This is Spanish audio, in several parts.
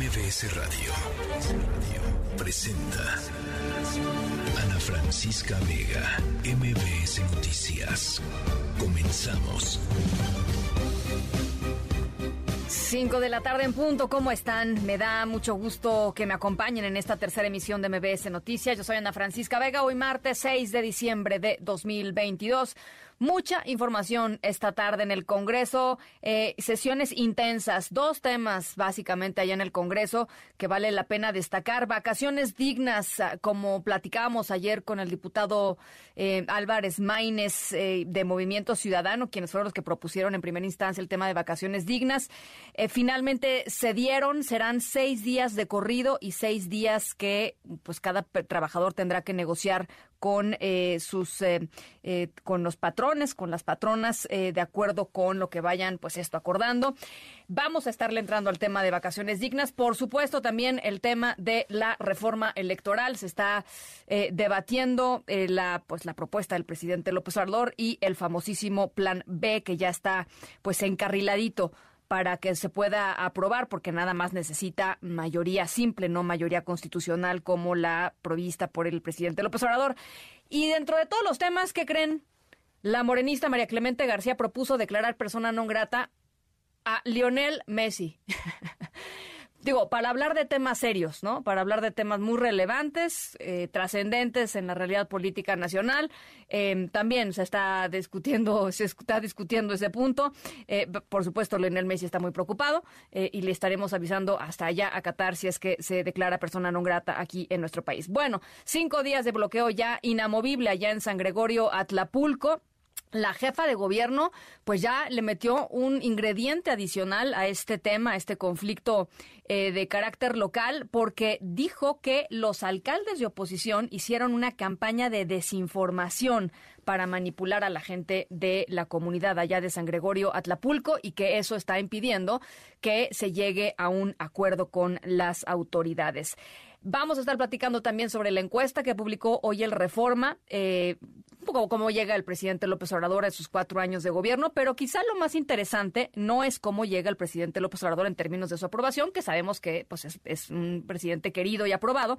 MBS Radio presenta Ana Francisca Vega, MBS Noticias. Comenzamos. 5 de la tarde en punto, ¿cómo están? Me da mucho gusto que me acompañen en esta tercera emisión de MBS Noticias. Yo soy Ana Francisca Vega, hoy martes 6 de diciembre de 2022. Mucha información esta tarde en el Congreso, eh, sesiones intensas, dos temas básicamente allá en el Congreso que vale la pena destacar. Vacaciones dignas, ah, como platicábamos ayer con el diputado eh, Álvarez Maínez eh, de Movimiento Ciudadano, quienes fueron los que propusieron en primera instancia el tema de vacaciones dignas. finalmente se dieron, serán seis días de corrido y seis días que pues cada trabajador tendrá que negociar con eh, sus eh, eh, con los patrones, con las patronas, de acuerdo con lo que vayan, pues esto acordando. Vamos a estarle entrando al tema de vacaciones dignas, por supuesto también el tema de la reforma electoral. Se está debatiendo la pues la propuesta del presidente López Obrador y el famosísimo Plan B que ya está pues encarriladito para que se pueda aprobar, porque nada más necesita mayoría simple, no mayoría constitucional como la provista por el presidente López Obrador. Y dentro de todos los temas que creen, la morenista María Clemente García propuso declarar persona non grata a Lionel Messi. digo, para hablar de temas serios, ¿no? Para hablar de temas muy relevantes, eh, trascendentes en la realidad política nacional. Em, también se está discutiendo, se está discutiendo ese punto. Eh, por supuesto, Lionel Messi está muy preocupado eh, y le estaremos avisando hasta allá a Qatar si es que se declara persona non grata aquí en nuestro país. Bueno, cinco días de bloqueo ya inamovible allá en San Gregorio, Atlapulco la jefa de gobierno pues ya le metió un ingrediente adicional a este tema, a este conflicto eh, de carácter local, porque dijo que los alcaldes de oposición hicieron una campaña de desinformación para manipular a la gente de la comunidad allá de San Gregorio Atlapulco y que eso está impidiendo que se llegue a un acuerdo con las autoridades. Vamos a estar platicando también sobre la encuesta que publicó hoy el Reforma. Eh, un poco cómo llega el presidente López Obrador a sus cuatro años de gobierno, pero quizá lo más interesante no es cómo llega el presidente López Obrador en términos de su aprobación, que sabemos que pues, es, un presidente querido y aprobado,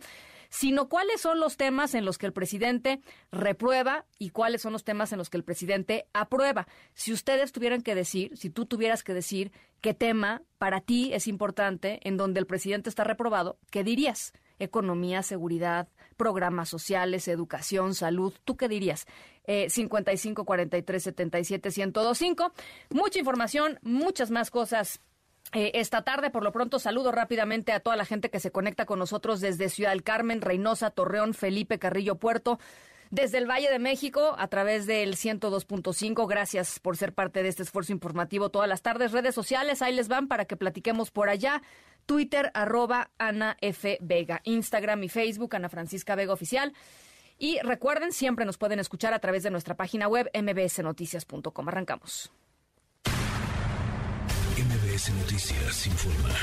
sino cuáles son los temas en los que el presidente reprueba y cuáles son los temas en los que el presidente aprueba. Si ustedes tuvieran que decir, si tú tuvieras que decir qué tema para ti es importante en donde el presidente está reprobado, ¿qué dirías? Economía, seguridad, programas sociales, educación, salud. ¿Tú qué dirías? Eh, 55 43 77 1025. Mucha información, muchas más cosas eh, esta tarde. Por lo pronto, saludo rápidamente a toda la gente que se conecta con nosotros desde Ciudad del Carmen, Reynosa, Torreón, Felipe, Carrillo, Puerto. Desde el Valle de México, a través del 102.5, gracias por ser parte de este esfuerzo informativo todas las tardes. Redes sociales, ahí les van para que platiquemos por allá. Twitter, arroba Ana F. Vega. Instagram y Facebook, Ana Francisca Vega Oficial. Y recuerden, siempre nos pueden escuchar a través de nuestra página web mbsnoticias.com. Arrancamos. Noticias informa.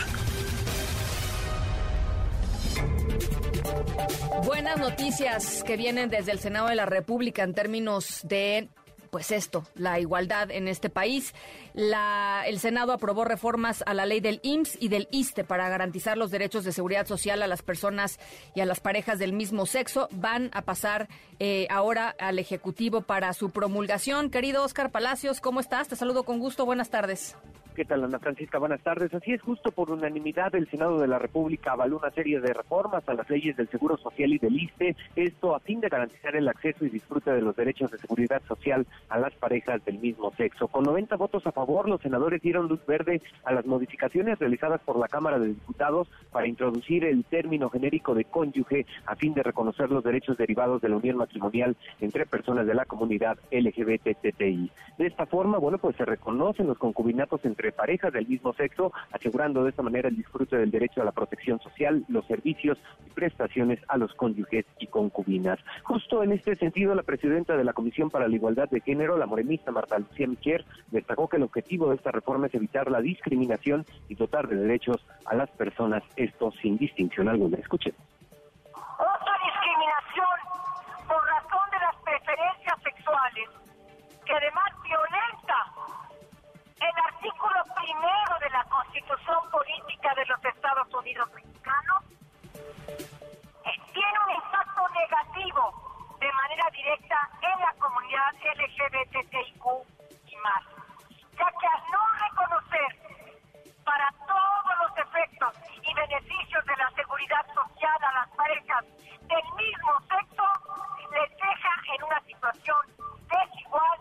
Buenas noticias que vienen desde el Senado de la República en términos de pues esto, la igualdad en este país. El Senado aprobó reformas a la ley del IMSS y del ISTE para garantizar los derechos de seguridad social a las personas y a las parejas del mismo sexo. Van a pasar eh, ahora al Ejecutivo para su promulgación. Querido Oscar Palacios, ¿cómo estás? Te saludo con gusto. Buenas tardes. ¿Qué tal, Ana Francisca? Buenas tardes. Así es, justo por unanimidad, el Senado de la República avaló una serie de reformas a las leyes del Seguro Social y del ISTE, esto a fin de garantizar el acceso y disfrute de los derechos de seguridad social a las parejas del mismo sexo. Con 90 votos a favor, los senadores dieron luz verde a las modificaciones realizadas por la Cámara de Diputados para introducir el término genérico de cónyuge a fin de reconocer los derechos derivados de la unión matrimonial entre personas de la comunidad LGBTTI. De esta forma, bueno, pues se reconocen los concubinatos entre parejas del mismo sexo, asegurando de esta manera el disfrute del derecho a la protección social, los servicios y prestaciones a los cónyuges y concubinas. Justo en este sentido, la presidenta de la Comisión para la Igualdad de Género, la morenista Marta Lucía destacó que el objetivo de esta reforma es evitar la discriminación y dotar de derechos a las personas, esto sin distinción alguna. Escuchen. Otra discriminación por razón de las preferencias sexuales, que además violenta el artículo primero de la Constitución Política de los Estados Unidos mexicanos, eh, tiene un impacto negativo de manera directa en la comunidad LGBTIQ y más, ya que al no reconocer para todos los efectos y beneficios de la seguridad social a las parejas del mismo sexo, les deja en una situación desigual,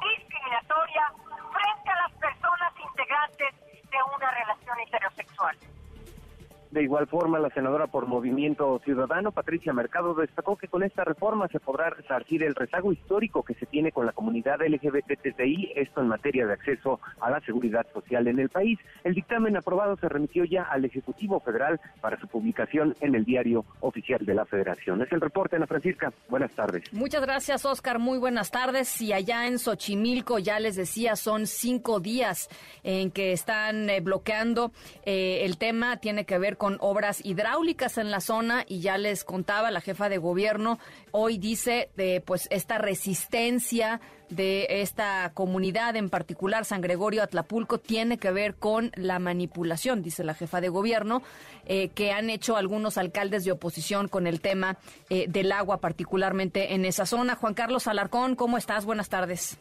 discriminatoria, frente a las personas integrantes de una relación heterosexual. De igual forma, la senadora por Movimiento Ciudadano, Patricia Mercado, destacó que con esta reforma se podrá resarcir el rezago histórico que se tiene con la comunidad LGBTI, esto en materia de acceso a la seguridad social en el país. El dictamen aprobado se remitió ya al Ejecutivo Federal para su publicación en el Diario Oficial de la Federación. Es el reporte, Ana Francisca. Buenas tardes. Muchas gracias, Oscar. Muy buenas tardes. Y allá en Xochimilco, ya les decía, son cinco días en que están eh, bloqueando eh, el tema. Tiene que ver con obras hidráulicas en la zona y ya les contaba la jefa de gobierno, hoy dice de pues esta resistencia de esta comunidad, en particular San Gregorio Atlapulco, tiene que ver con la manipulación, dice la jefa de gobierno, eh, que han hecho algunos alcaldes de oposición con el tema eh, del agua, particularmente en esa zona. Juan Carlos Alarcón, ¿cómo estás? Buenas tardes.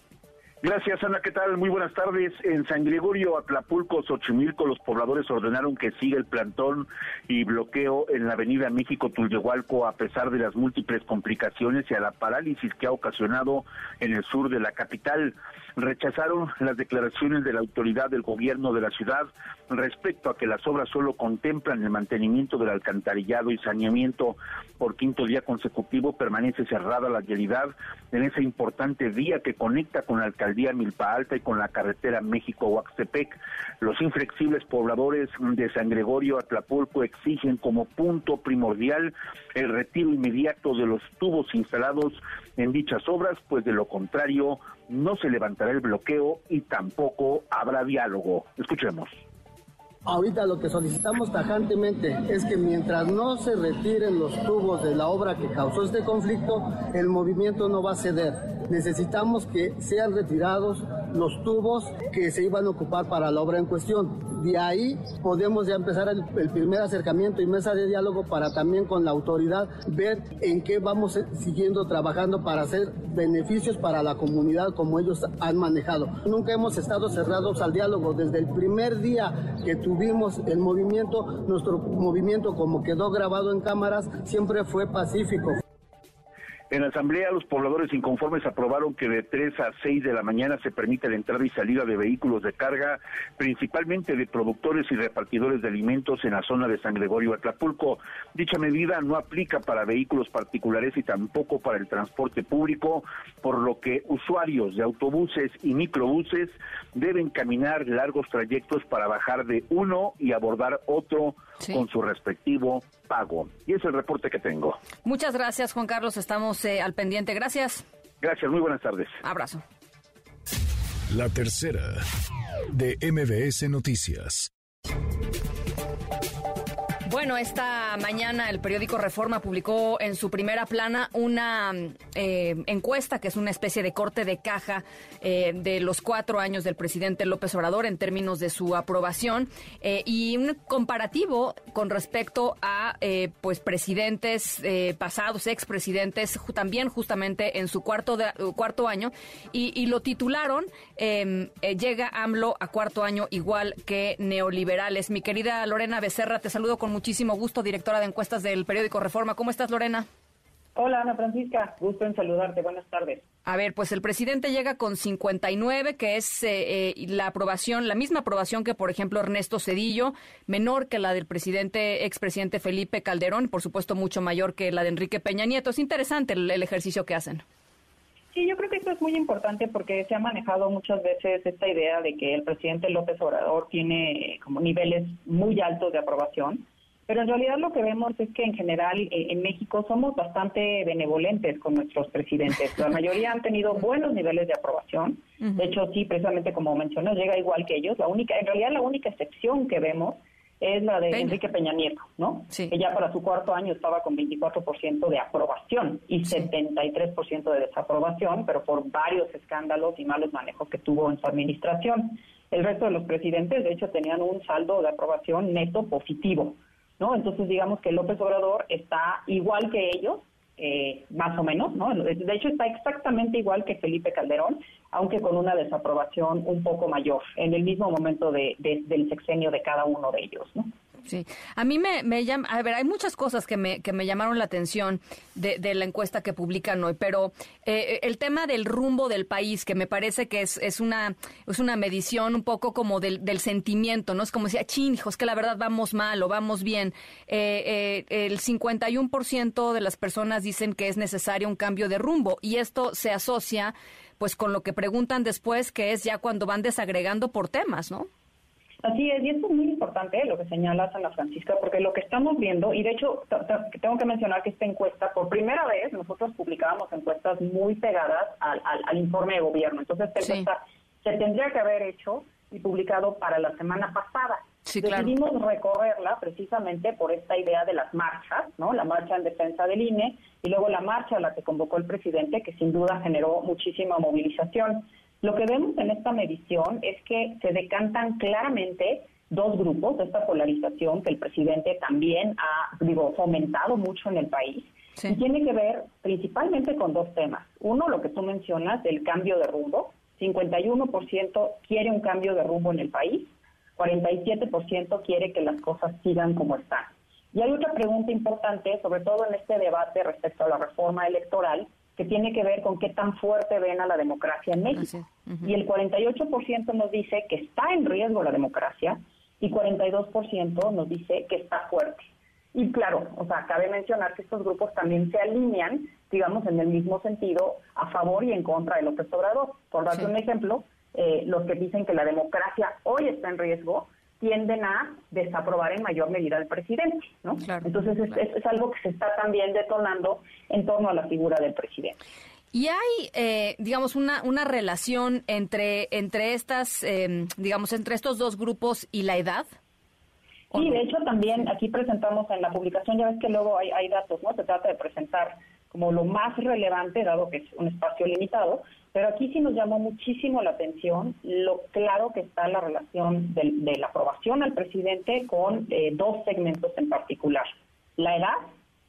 Gracias, Ana. ¿Qué tal? Muy buenas tardes. En San Gregorio, Atlapulco, Xochimilco, los pobladores ordenaron que siga el plantón y bloqueo en la avenida México-Tulyehualco a pesar de las múltiples complicaciones y a la parálisis que ha ocasionado en el sur de la capital. Rechazaron las declaraciones de la autoridad del gobierno de la ciudad respecto a que las obras solo contemplan el mantenimiento del alcantarillado y saneamiento. Por quinto día consecutivo permanece cerrada la vialidad en ese importante vía que conecta con la alcaldía Milpa Alta y con la carretera México-Huaxtepec. Los inflexibles pobladores de San Gregorio Atlapulco exigen como punto primordial el retiro inmediato de los tubos instalados en dichas obras, pues de lo contrario no se levantará el bloqueo y tampoco habrá diálogo. Escuchemos. Ahorita lo que solicitamos tajantemente es que mientras no se retiren los tubos de la obra que causó este conflicto, el movimiento no va a ceder. Necesitamos que sean retirados los tubos que se iban a ocupar para la obra en cuestión. De ahí podemos ya empezar el, primer acercamiento y mesa de diálogo para también con la autoridad ver en qué vamos siguiendo trabajando para hacer beneficios para la comunidad como ellos han manejado. Nunca hemos estado cerrados al diálogo. Desde el primer día que tuvimos el movimiento, nuestro movimiento como quedó grabado en cámaras, siempre fue pacífico. En la asamblea, los pobladores inconformes aprobaron que de 3 a 6 de la mañana se permite la entrada y salida de vehículos de carga, principalmente de productores y repartidores de alimentos en la zona de San Gregorio Atlapulco. Dicha medida no aplica para vehículos particulares y tampoco para el transporte público, por lo que usuarios de autobuses y microbuses deben caminar largos trayectos para bajar de uno y abordar otro Sí. con su respectivo pago. Y es el reporte que tengo. Muchas gracias, Juan Carlos. Estamos eh, al pendiente. Gracias. Gracias, muy buenas tardes. Abrazo. La tercera de MBS Noticias. Bueno, esta mañana el periódico Reforma publicó en su primera plana una eh, encuesta que es una especie de corte de caja eh, de los cuatro años del presidente López Obrador en términos de su aprobación eh, y un comparativo con respecto a pues presidentes pasados, expresidentes, también justamente en su cuarto de- cuarto año y, lo titularon eh, llega AMLO a cuarto año igual que neoliberales. Mi querida Lorena Becerra, te saludo con muchísimo gusto, directora de encuestas del periódico Reforma. ¿Cómo estás, Lorena? Hola Ana Francisca, gusto en saludarte, buenas tardes. A ver, pues el presidente llega con 59, que es eh, eh, la aprobación, la misma aprobación que, por ejemplo, Ernesto Cedillo, menor que la del presidente, expresidente Felipe Calderón, por supuesto mucho mayor que la de Enrique Peña Nieto. Es interesante el, el ejercicio que hacen. Sí, yo creo que esto es muy importante porque se ha manejado muchas veces esta idea de que el presidente López Obrador tiene como niveles muy altos de aprobación, pero en realidad lo que vemos es que en general eh, en México somos bastante benevolentes con nuestros presidentes. La mayoría han tenido buenos niveles de aprobación. De hecho, sí, precisamente como mencionas, llega igual que ellos. La única, en realidad la única excepción que vemos es la de Peña. Enrique Peña Nieto, ¿no? Sí. Que ya para su cuarto año estaba con 24% de aprobación y Sí. 73% de desaprobación, pero por varios escándalos y malos manejos que tuvo en su administración. El resto de los presidentes, de hecho, tenían un saldo de aprobación neto positivo. ¿No? Entonces digamos que López Obrador está igual que ellos, eh, más o menos, ¿no? De hecho está exactamente igual que Felipe Calderón, aunque con una desaprobación un poco mayor, en el mismo momento de, del sexenio de cada uno de ellos, ¿no? Sí, a mí me, me llama, a ver, hay muchas cosas que me, que me llamaron la atención de, de la encuesta que publican hoy, pero eh, el tema del rumbo del país, que me parece que es, es, una, es una medición un poco como del, del sentimiento, ¿no? Es como decía, chin, hijos, que la verdad vamos mal o vamos bien. Eh, eh, el 51% de las personas dicen que es necesario un cambio de rumbo y esto se asocia pues con lo que preguntan después, que es ya cuando van desagregando por temas, ¿no? Así es, y esto es muy importante lo que señala Ana Francisca, porque lo que estamos viendo, y de hecho tengo que mencionar que esta encuesta, por primera vez, nosotros publicábamos encuestas muy pegadas al, al, informe de gobierno. Entonces, esta encuesta se tendría que haber hecho y publicado para la semana pasada. Sí, Decidimos recorrerla precisamente por esta idea de las marchas, ¿no? La marcha en defensa del INE y luego la marcha a la que convocó el presidente, que sin duda generó muchísima movilización. Lo que vemos en esta medición es que se decantan claramente dos grupos de esta polarización que el presidente también ha, digo, fomentado mucho en el país. Y tiene que ver principalmente con dos temas. Uno, lo que tú mencionas, del cambio de rumbo. 51% quiere un cambio de rumbo en el país, 47% quiere que las cosas sigan como están. Y hay otra pregunta importante, sobre todo en este debate respecto a la reforma electoral, que tiene que ver con qué tan fuerte ven a la democracia en México. Y el 48% nos dice que está en riesgo la democracia y 42% nos dice que está fuerte. Y claro, o sea, cabe mencionar que estos grupos también se alinean, digamos, en el mismo sentido, a favor y en contra de López Obrador. Por darte un ejemplo, eh, los que dicen que la democracia hoy está en riesgo tienden a desaprobar en mayor medida al presidente, ¿no? Entonces es, algo que se está también detonando en torno a la figura del presidente. Y hay, eh, digamos, una, una relación entre, entre estas, em, digamos, entre estos dos grupos y la edad. Sí, de hecho también aquí presentamos en la publicación, ya ves que luego hay, hay datos, ¿no? Se trata de presentar como lo más relevante, dado que es un espacio limitado, pero aquí sí nos llamó muchísimo la atención lo claro que está la relación de, la aprobación al presidente con eh, dos segmentos en particular, la edad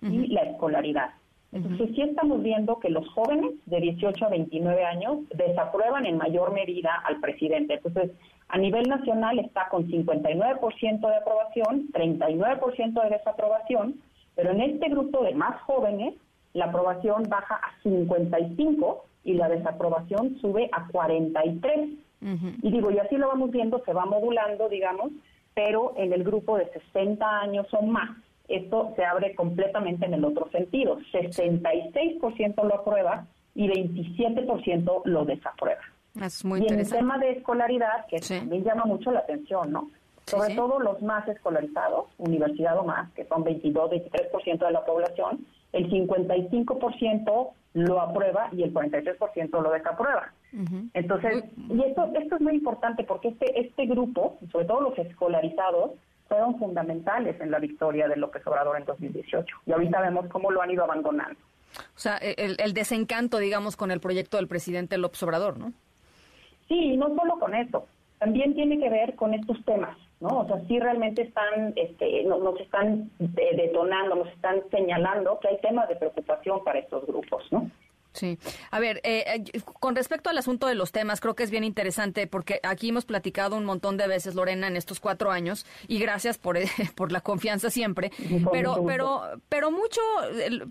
y la escolaridad. Entonces sí estamos viendo que los jóvenes de 18 a 29 años desaprueban en mayor medida al presidente. Entonces, a nivel nacional está con 59% de aprobación, 39% de desaprobación, pero en este grupo de más jóvenes la aprobación baja a 55 y la desaprobación sube a 43. Y digo, y así lo vamos viendo, se va modulando, digamos, pero en el grupo de 60 años o más, esto se abre completamente en el otro sentido. 66% lo aprueba y 27% lo desaprueba. Es muy y en el tema de escolaridad, que también llama mucho la atención, ¿no? Sobre todo los más escolarizados, universidad o más, que son 22, 23% de la población, el 55% lo aprueba y el 43% lo desaprueba. Entonces, y esto, esto es muy importante porque este, este grupo, sobre todo los escolarizados, fueron fundamentales en la victoria de López Obrador en 2018. Y ahorita vemos cómo lo han ido abandonando. O sea, el, el desencanto, digamos, con el proyecto del presidente López Obrador, ¿no? Sí, no solo con eso, también tiene que ver con estos temas. ¿No? O sea, sí realmente están, este, nos, están detonando, nos están señalando que hay temas de preocupación para estos grupos, ¿no? Sí. A ver, eh, eh, con respecto al asunto de los temas, creo que es bien interesante porque aquí hemos platicado un montón de veces, Lorena, en estos cuatro años, y gracias por, por la confianza siempre. Pero, pero, pero mucho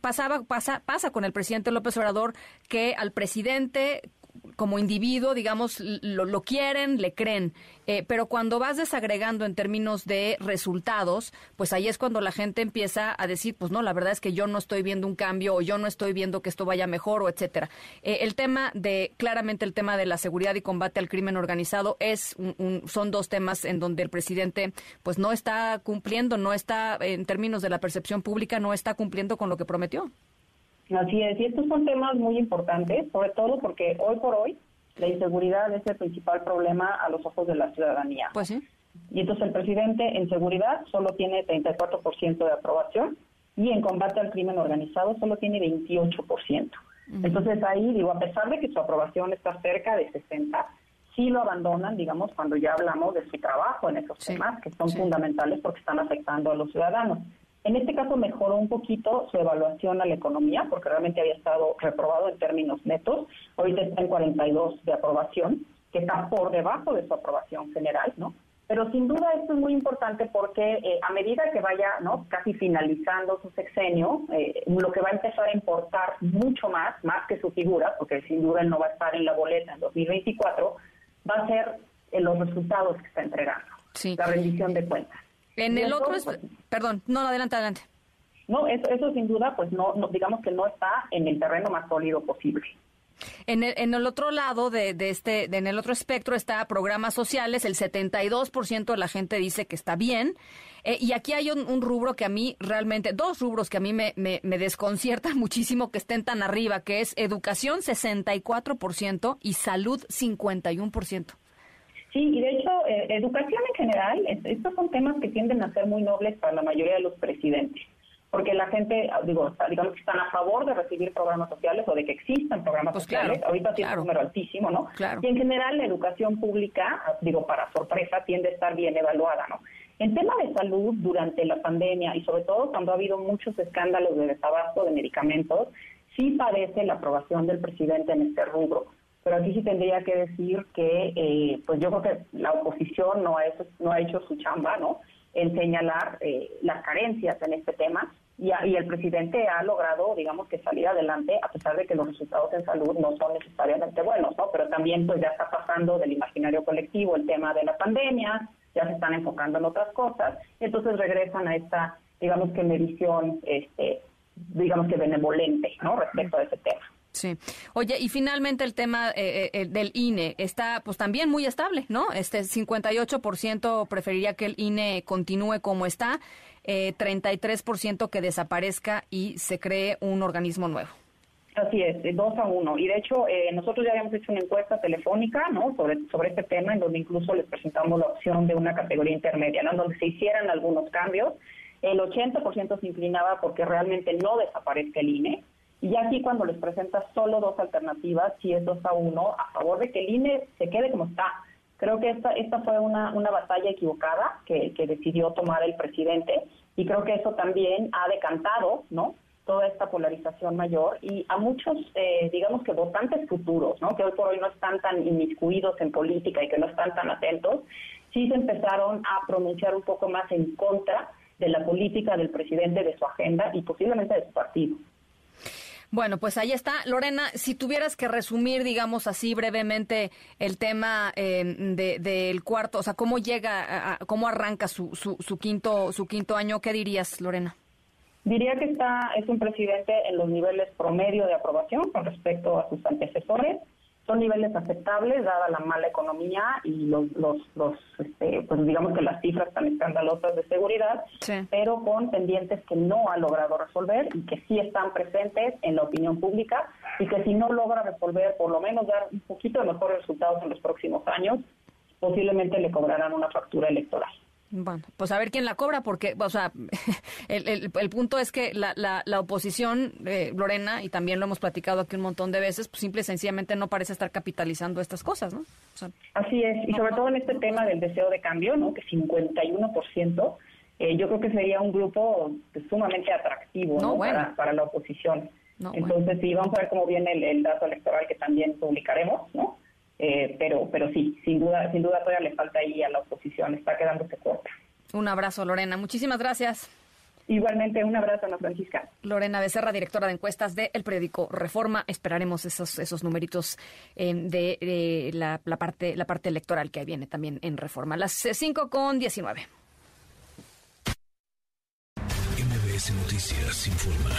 pasaba, pasa, pasa con el presidente López Obrador que al presidente como individuo, digamos, lo, quieren, le creen, eh, pero cuando vas desagregando en términos de resultados, pues ahí es cuando la gente empieza a decir, pues no, la verdad es que yo no estoy viendo un cambio o yo no estoy viendo que esto vaya mejor o etcétera. Eh, el tema de, claramente el tema de la seguridad y combate al crimen organizado es un, son dos temas en donde el presidente pues no está cumpliendo, no está, en términos de la percepción pública, no está cumpliendo con lo que prometió. Así es, y estos son temas muy importantes, sobre todo porque hoy por hoy la inseguridad es el principal problema a los ojos de la ciudadanía. Pues sí. Y entonces el presidente en seguridad solo tiene 34% de aprobación y en combate al crimen organizado solo tiene 28%. Entonces ahí digo, a pesar de que su aprobación está cerca de 60, sí lo abandonan, digamos, cuando ya hablamos de su trabajo en esos temas que son fundamentales porque están afectando a los ciudadanos. En este caso mejoró un poquito su evaluación a la economía porque realmente había estado reprobado en términos netos. Ahorita está en 42 de aprobación, que está por debajo de su aprobación general, ¿no? Pero sin duda esto es muy importante porque eh, a medida que vaya ¿no? casi finalizando su sexenio, eh, lo que va a empezar a importar mucho más, más que su figura, porque sin duda él no va a estar en la boleta en 2024, va a ser eh, los resultados que está entregando, la rendición de cuentas. En el otro, pues, perdón, no, adelante, adelante. No, eso, eso sin duda, pues no, no, digamos que no está en el terreno más sólido posible. En el, en el otro lado de, de este, en el otro espectro está programas sociales, el 72% de la gente dice que está bien. Eh, y aquí hay un, rubro que a mí realmente, dos rubros que a mí me, me, me, desconciertan muchísimo que estén tan arriba, que es educación 64% y salud 51%. Sí, y de hecho, eh, educación en general, estos son temas que tienden a ser muy nobles para la mayoría de los presidentes, porque la gente, digo, digamos que están a favor de recibir programas sociales o de que existan programas pues sociales. Ahorita tiene un número altísimo, ¿no? Y en general, la educación pública, digo, para sorpresa, tiende a estar bien evaluada, ¿no? En tema de salud, durante la pandemia y sobre todo cuando ha habido muchos escándalos de desabasto de medicamentos, sí parece la aprobación del presidente en este rubro pero aquí sí tendría que decir que, eh, pues yo creo que la oposición no ha hecho, no ha hecho su chamba, ¿no? En señalar eh, las carencias en este tema y, el presidente ha logrado, digamos, que salir adelante a pesar de que los resultados en salud no son necesariamente buenos, ¿no? Pero también, pues ya está pasando del imaginario colectivo el tema de la pandemia, ya se están enfocando en otras cosas, y entonces regresan a esta, digamos que medición, este, digamos que benevolente, ¿no? Respecto a ese tema. Sí. Oye, y finalmente el tema eh, eh, del INE está pues también muy estable, ¿no? Este 58% preferiría que el INE continúe como está, eh, 33% que desaparezca y se cree un organismo nuevo. Así es, dos a uno. Y de hecho, eh, nosotros ya habíamos hecho una encuesta telefónica ¿no? sobre, sobre este tema, en donde incluso les presentamos la opción de una categoría intermedia, ¿no? en donde se hicieran algunos cambios. El 80% se inclinaba porque realmente no desaparezca el INE. Y aquí cuando les presentas solo dos alternativas, si es dos a uno, a favor de que el INE se quede como está. Creo que esta, esta fue una, una batalla equivocada que, que decidió tomar el presidente y creo que eso también ha decantado, ¿no? toda esta polarización mayor y a muchos, eh, digamos que votantes futuros, ¿no? que hoy por hoy no están tan inmiscuidos en política y que no están tan atentos, sí se empezaron a pronunciar un poco más en contra de la política del presidente, de su agenda y posiblemente de su partido. Bueno, pues ahí está. Lorena, si tuvieras que resumir, digamos así brevemente, el tema eh, del cuarto, o sea, cómo llega, cómo arranca su, su, su, quinto, su quinto año, ¿qué dirías, Lorena? Diría que está es un presidente en los niveles promedio de aprobación con respecto a sus antecesores son niveles aceptables dada la mala economía y los, los, los este, pues digamos que las cifras tan escandalosas de seguridad, pero con pendientes que no ha logrado resolver y que sí están presentes en la opinión pública y que si no logra resolver, por lo menos dar un poquito de mejores resultados en los próximos años, posiblemente le cobrarán una factura electoral. Bueno, pues a ver quién la cobra, porque, o sea, el, el, punto es que la, la, oposición, eh, Lorena, y también lo hemos platicado aquí un montón de veces, pues simple y sencillamente no parece estar capitalizando estas cosas, ¿no? Así es, y sobre todo en este tema del deseo de cambio, ¿no? Que 51%, eh, yo creo que sería un grupo pues, sumamente atractivo ¿no? para, para, la oposición. Entonces, sí, vamos a ver cómo viene el, el dato electoral que también publicaremos, ¿no? Eh, pero, pero sí, sin duda, sin duda todavía le falta ahí a la oposición, está quedándose corta. Un abrazo, Lorena. Muchísimas gracias. Igualmente, un abrazo, Ana Francisca. Lorena Becerra, directora de encuestas del periódico Reforma. Esperaremos esos, esos numeritos eh, de, la, la, parte, la parte electoral que viene también en Reforma. Las 5 con 19. MBS Noticias informa.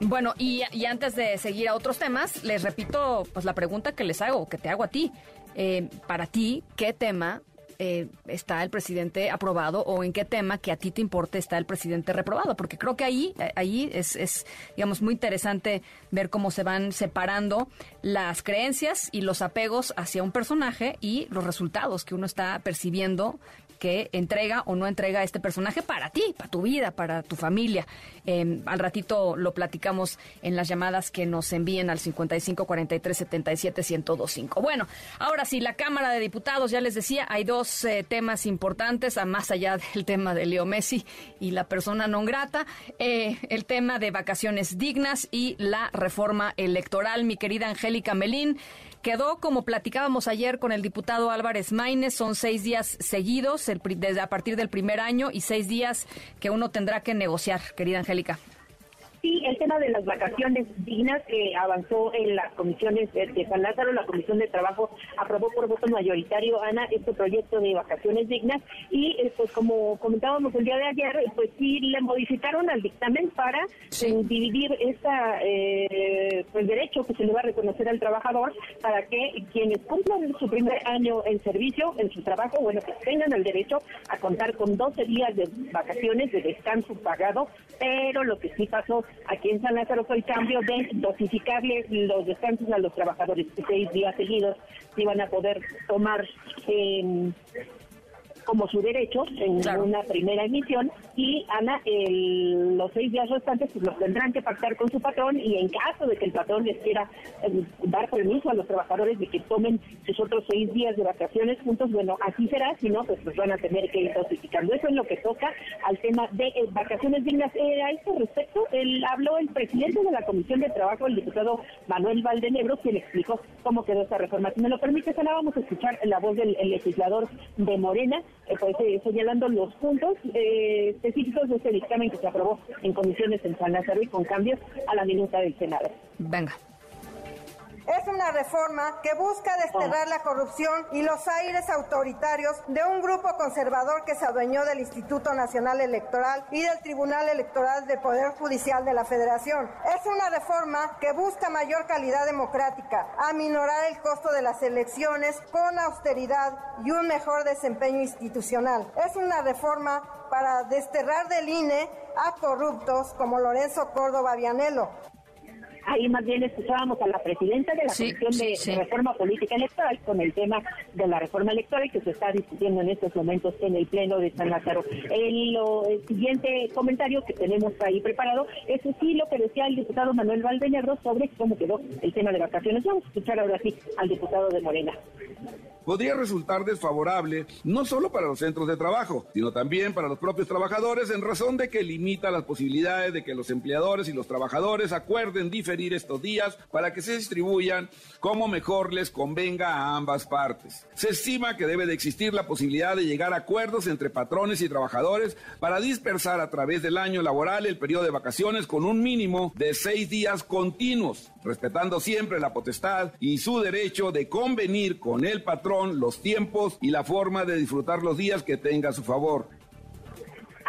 Bueno, y, antes de seguir a otros temas, les repito pues la pregunta que les hago, que te hago a ti. Eh, para ti, ¿qué tema eh, está el presidente aprobado o en qué tema que a ti te importe está el presidente reprobado, porque creo que ahí, eh, ahí es, es, digamos, muy interesante ver cómo se van separando las creencias y los apegos hacia un personaje y los resultados que uno está percibiendo que entrega o no entrega este personaje para ti, para tu vida, para tu familia. Em, al ratito lo platicamos en las llamadas que nos envíen al 55 43 77 1025. Bueno, ahora sí, la Cámara de Diputados, ya les decía, hay dos eh, temas importantes, más allá del tema de Leo Messi y la persona non grata, eh, el tema de vacaciones dignas y la reforma electoral. Mi querida Angélica Melín, Quedó como platicábamos ayer con el diputado Álvarez Maínez, son seis días seguidos desde a partir del primer año y seis días que uno tendrá que negociar, querida Angélica. Sí, el tema de las vacaciones dignas que avanzó en las comisiones de, San Lázaro, la Comisión de Trabajo aprobó por voto mayoritario, Ana, este proyecto de vacaciones dignas. Y eh, pues como comentábamos el día de ayer, pues sí le modificaron al dictamen para eh, dividir esta eh, pues derecho que se le va a reconocer al trabajador para que quienes cumplan su primer año en servicio, en su trabajo, bueno, pues tengan el derecho a contar con 12 días de vacaciones de descanso pagado, pero lo que sí pasó Aquí en San Lázaro fue el cambio de dosificarle los descansos a los trabajadores, seis días seguidos iban a poder tomar eh, como su derecho en una primera emisión y Ana los seis días restantes pues los tendrán que pactar con su patrón y en caso de que el patrón les quiera eh, dar permiso a los trabajadores de que tomen sus otros seis días de vacaciones juntos, bueno, así será, si no, pues, pues van a tener que ir dosificando. Eso es lo que toca al tema de eh, vacaciones dignas. Eh, a este respecto, él habló el presidente de la Comisión de Trabajo, el diputado Manuel Valdenebro, quien explicó cómo quedó esta reforma. Si me lo permite, Ana, vamos a escuchar la voz del legislador de Morena, pues, eh, señalando los puntos eh, específicos de este dictamen que se aprobó en comisiones en San Lázaro y con cambios a la minuta del Senado. Venga. Es una reforma que busca desterrar la corrupción y los aires autoritarios de un grupo conservador que se adueñó del Instituto Nacional Electoral y del Tribunal Electoral del Poder Judicial de la Federación. Es una reforma que busca mayor calidad democrática, aminorar el costo de las elecciones con austeridad y un mejor desempeño institucional. Es una reforma para desterrar del INE a corruptos como Lorenzo Córdoba Vianelo, ahí más bien escuchábamos a la presidenta de la Comisión de Reforma Política Electoral con el tema de la reforma electoral que se está discutiendo en estos momentos en el Pleno de San Lázaro. El, el siguiente comentario que tenemos ahí preparado es sí lo que decía el diputado Manuel Valdenegro sobre cómo quedó el tema de vacaciones. Vamos a escuchar ahora sí al diputado de Morena podría resultar desfavorable no solo para los centros de trabajo, sino también para los propios trabajadores en razón de que limita las posibilidades de que los empleadores y los trabajadores acuerden diferir estos días para que se distribuyan como mejor les convenga a ambas partes. Se estima que debe de existir la posibilidad de llegar a acuerdos entre patrones y trabajadores para dispersar a través del año laboral el periodo de vacaciones con un mínimo de seis días continuos, respetando siempre la potestad y su derecho de convenir con el patrón los tiempos y la forma de disfrutar los días que tenga a su favor.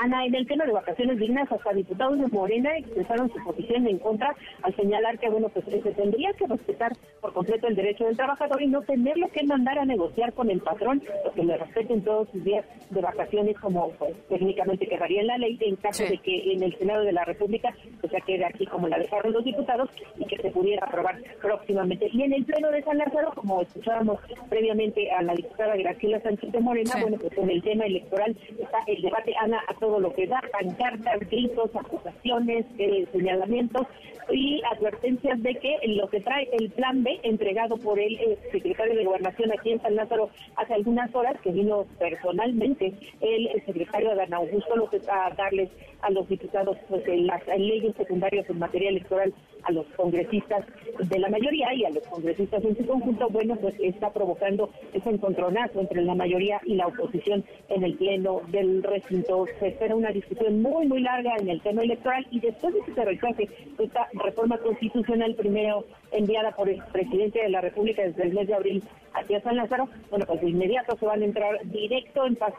Ana, en el tema de vacaciones dignas, hasta diputados de Morena expresaron su posición en contra al señalar que, bueno, pues se tendría que respetar por completo el derecho del trabajador y no tenerlo que mandar a negociar con el patrón, que le respeten todos sus días de vacaciones como pues, técnicamente quedaría en la ley en caso de que en el Senado de la República pues ya quede aquí como la dejaron los diputados y que se pudiera aprobar próximamente. Y en el Pleno de San Lázaro, como escuchábamos previamente a la diputada Graciela Sánchez de Morena, bueno, pues en el tema electoral está el debate, Ana, a todo lo que da, pancartas, gritos, acusaciones, eh, señalamientos y advertencias de que lo que trae el plan B entregado por el eh, secretario de Gobernación aquí en San Lázaro hace algunas horas, que vino personalmente el, secretario Adán Augusto a darles a los diputados pues, las leyes secundarias en materia electoral a los congresistas de la mayoría y a los congresistas en su conjunto, bueno, pues está provocando ese encontronazo entre la mayoría y la oposición en el pleno del recinto. Espera una discusión muy, muy larga en el tema electoral y después de que se rechace esta reforma constitucional, primero enviada por el presidente de la República desde el mes de abril hacia San Lázaro, bueno, pues de inmediato se van a entrar directo en fast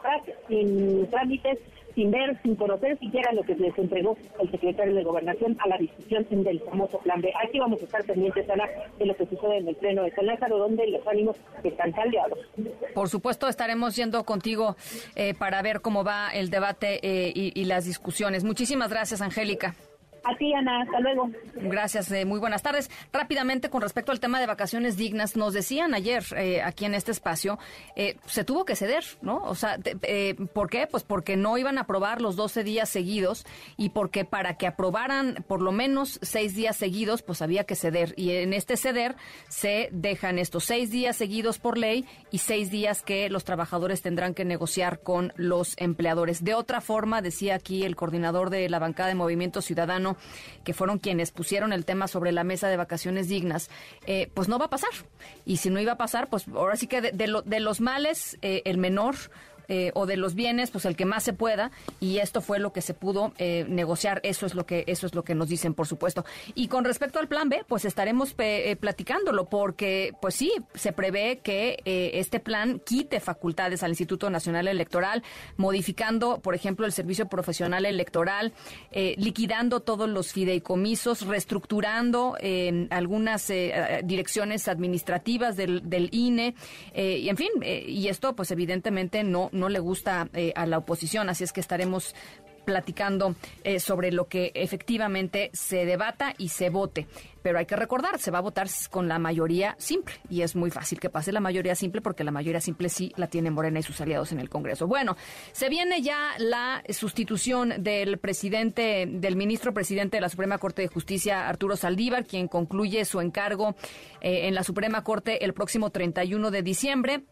sin trámites, sin ver, sin conocer siquiera lo que les entregó el secretario de Gobernación a la discusión del famoso plan B. Aquí vamos a estar pendientes, Ana, de lo que sucede en el pleno de San Lázaro, donde los ánimos están caldeados. Por supuesto, estaremos yendo contigo eh, para ver cómo va el debate eh, y, y las discusiones. Muchísimas gracias, Angélica. A Ana. Hasta luego. Gracias. Eh, muy buenas tardes. Rápidamente, con respecto al tema de vacaciones dignas, nos decían ayer eh, aquí en este espacio, eh, se tuvo que ceder, ¿no? O sea, ¿por qué? Pues porque no iban a aprobar los 12 días seguidos y porque para que aprobaran por lo menos seis días seguidos, pues había que ceder. Y en este ceder se dejan estos seis días seguidos por ley y seis días que los trabajadores tendrán que negociar con los empleadores. De otra forma, decía aquí el coordinador de la bancada de Movimiento Ciudadano, que fueron quienes pusieron el tema sobre la mesa de vacaciones dignas, eh, pues no va a pasar. Y si no iba a pasar, pues ahora sí que de, de los males, eh, el menor eh, o de los bienes, pues el que más se pueda, y esto fue lo que se pudo eh, negociar, eso es lo que, eso es lo que nos dicen, por supuesto. Y con respecto al plan B, pues estaremos eh, platicándolo, porque, pues sí, se prevé que este plan quite facultades al Instituto Nacional Electoral, modificando, por ejemplo, el servicio profesional electoral, liquidando todos los fideicomisos, reestructurando algunas direcciones administrativas del, del INE, y en fin, y esto, pues evidentemente no le gusta eh, a la oposición, así es que estaremos platicando eh, sobre lo que efectivamente se debata y se vote. Pero hay que recordar, se va a votar con la mayoría simple y es muy fácil que pase la mayoría simple porque la mayoría simple sí la tiene Morena y sus aliados en el Congreso. Bueno, se viene ya la sustitución del presidente, del ministro presidente de la Suprema Corte de Justicia, Arturo Saldívar, quien concluye su encargo eh, en la Suprema Corte el próximo 31 de diciembre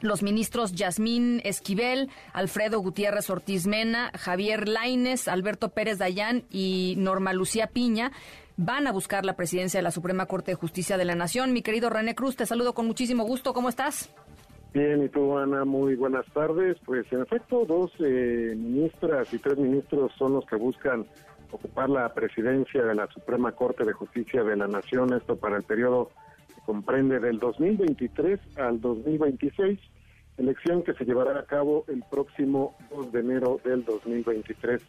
los ministros Yasmín Esquivel, Alfredo Gutiérrez Ortiz Mena, Javier Laines, Alberto Pérez Dayán y Norma Lucía Piña van a buscar la presidencia de la Suprema Corte de Justicia de la Nación. Mi querido René Cruz, te saludo con muchísimo gusto. ¿Cómo estás? Bien, y tú, Ana, muy buenas tardes. Pues en efecto, dos eh, ministras y tres ministros son los que buscan ocupar la presidencia de la Suprema Corte de Justicia de la Nación, esto para el periodo comprende del 2023 al 2026, elección que se llevará a cabo el próximo 2 de enero del 2023.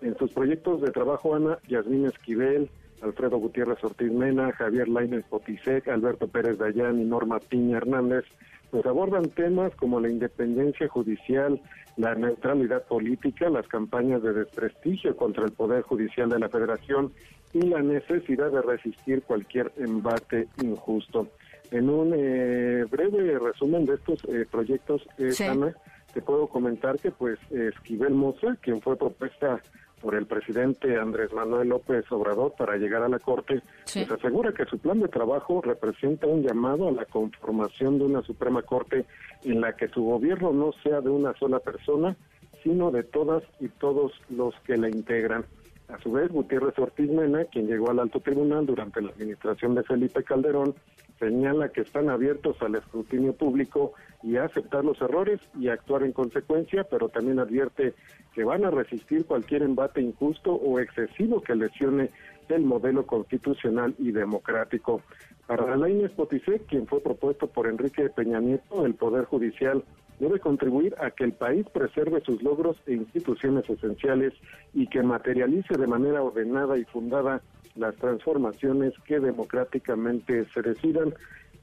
En sus proyectos de trabajo, Ana, Yasmín Esquivel, Alfredo Gutiérrez Ortiz Mena, Javier Lainez Potisek, Alberto Pérez Dayán y Norma Piña Hernández, pues abordan temas como la independencia judicial, la neutralidad política, las campañas de desprestigio contra el Poder Judicial de la Federación y la necesidad de resistir cualquier embate injusto. En un eh, breve resumen de estos eh, proyectos, eh, Ana, te puedo comentar que pues Esquivel Moza, quien fue propuesta por el presidente Andrés Manuel López Obrador para llegar a la Corte, pues asegura que su plan de trabajo representa un llamado a la conformación de una Suprema Corte en la que su gobierno no sea de una sola persona, sino de todas y todos los que la integran. A su vez, Gutiérrez Ortiz Mena, quien llegó al alto tribunal durante la administración de Felipe Calderón, señala que están abiertos al escrutinio público y a aceptar los errores y actuar en consecuencia, pero también advierte que van a resistir cualquier embate injusto o excesivo que lesione el modelo constitucional y democrático. Para Alain Espoticé, quien fue propuesto por Enrique Peña Nieto, el Poder Judicial debe contribuir a que el país preserve sus logros e instituciones esenciales y que materialice de manera ordenada y fundada las transformaciones que democráticamente se decidan.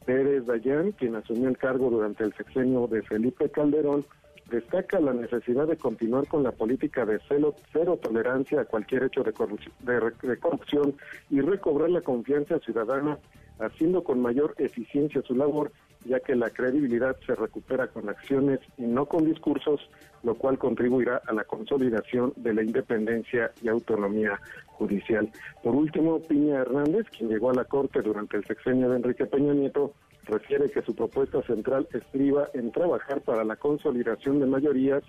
Pérez Dayán, quien asumió el cargo durante el sexenio de Felipe Calderón, destaca la necesidad de continuar con la política de cero, cero tolerancia a cualquier hecho de corrupción y recobrar la confianza ciudadana, haciendo con mayor eficiencia su labor ya que la credibilidad se recupera con acciones y no con discursos, lo cual contribuirá a la consolidación de la independencia y autonomía judicial. Por último, Piña Hernández, quien llegó a la Corte durante el sexenio de Enrique Peña Nieto, refiere que su propuesta central estriba en trabajar para la consolidación de mayorías,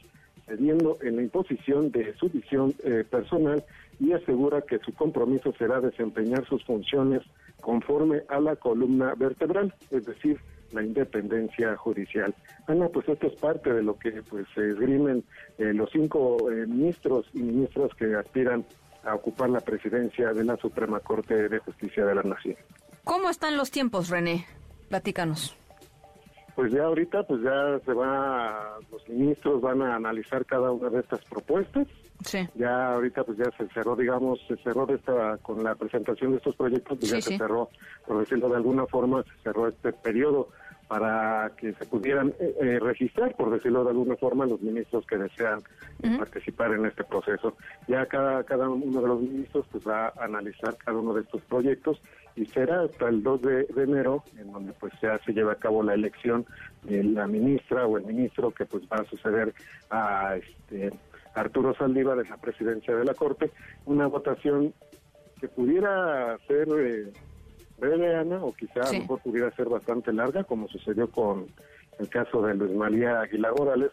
cediendo en la imposición de su visión eh, personal y asegura que su compromiso será desempeñar sus funciones conforme a la columna vertebral, es decir, la independencia judicial. Ana, pues esto es parte de lo que pues esgrimen eh, los cinco eh, ministros y ministras que aspiran a ocupar la presidencia de la Suprema Corte de Justicia de la Nación. ¿Cómo están los tiempos, René? Platícanos. Pues ya ahorita, pues ya se va, los ministros van a analizar cada una de estas propuestas. Sí. Ya ahorita, pues ya se cerró, digamos, se cerró de esta, con la presentación de estos proyectos, pues ya se cerró, por decirlo de alguna forma, se cerró este periodo para que se pudieran eh, eh, registrar, por decirlo de alguna forma, los ministros que desean participar en este proceso. Ya cada, cada uno de los ministros pues va a analizar cada uno de estos proyectos y será hasta el 2 de, enero en donde pues ya se lleva a cabo la elección de la ministra o el ministro que pues va a suceder a este Arturo Saldívar en la presidencia de la Corte, una votación que pudiera ser... Eh, breve, Ana, o quizá a lo mejor pudiera ser bastante larga, como sucedió con el caso de Luis María Aguilar Morales.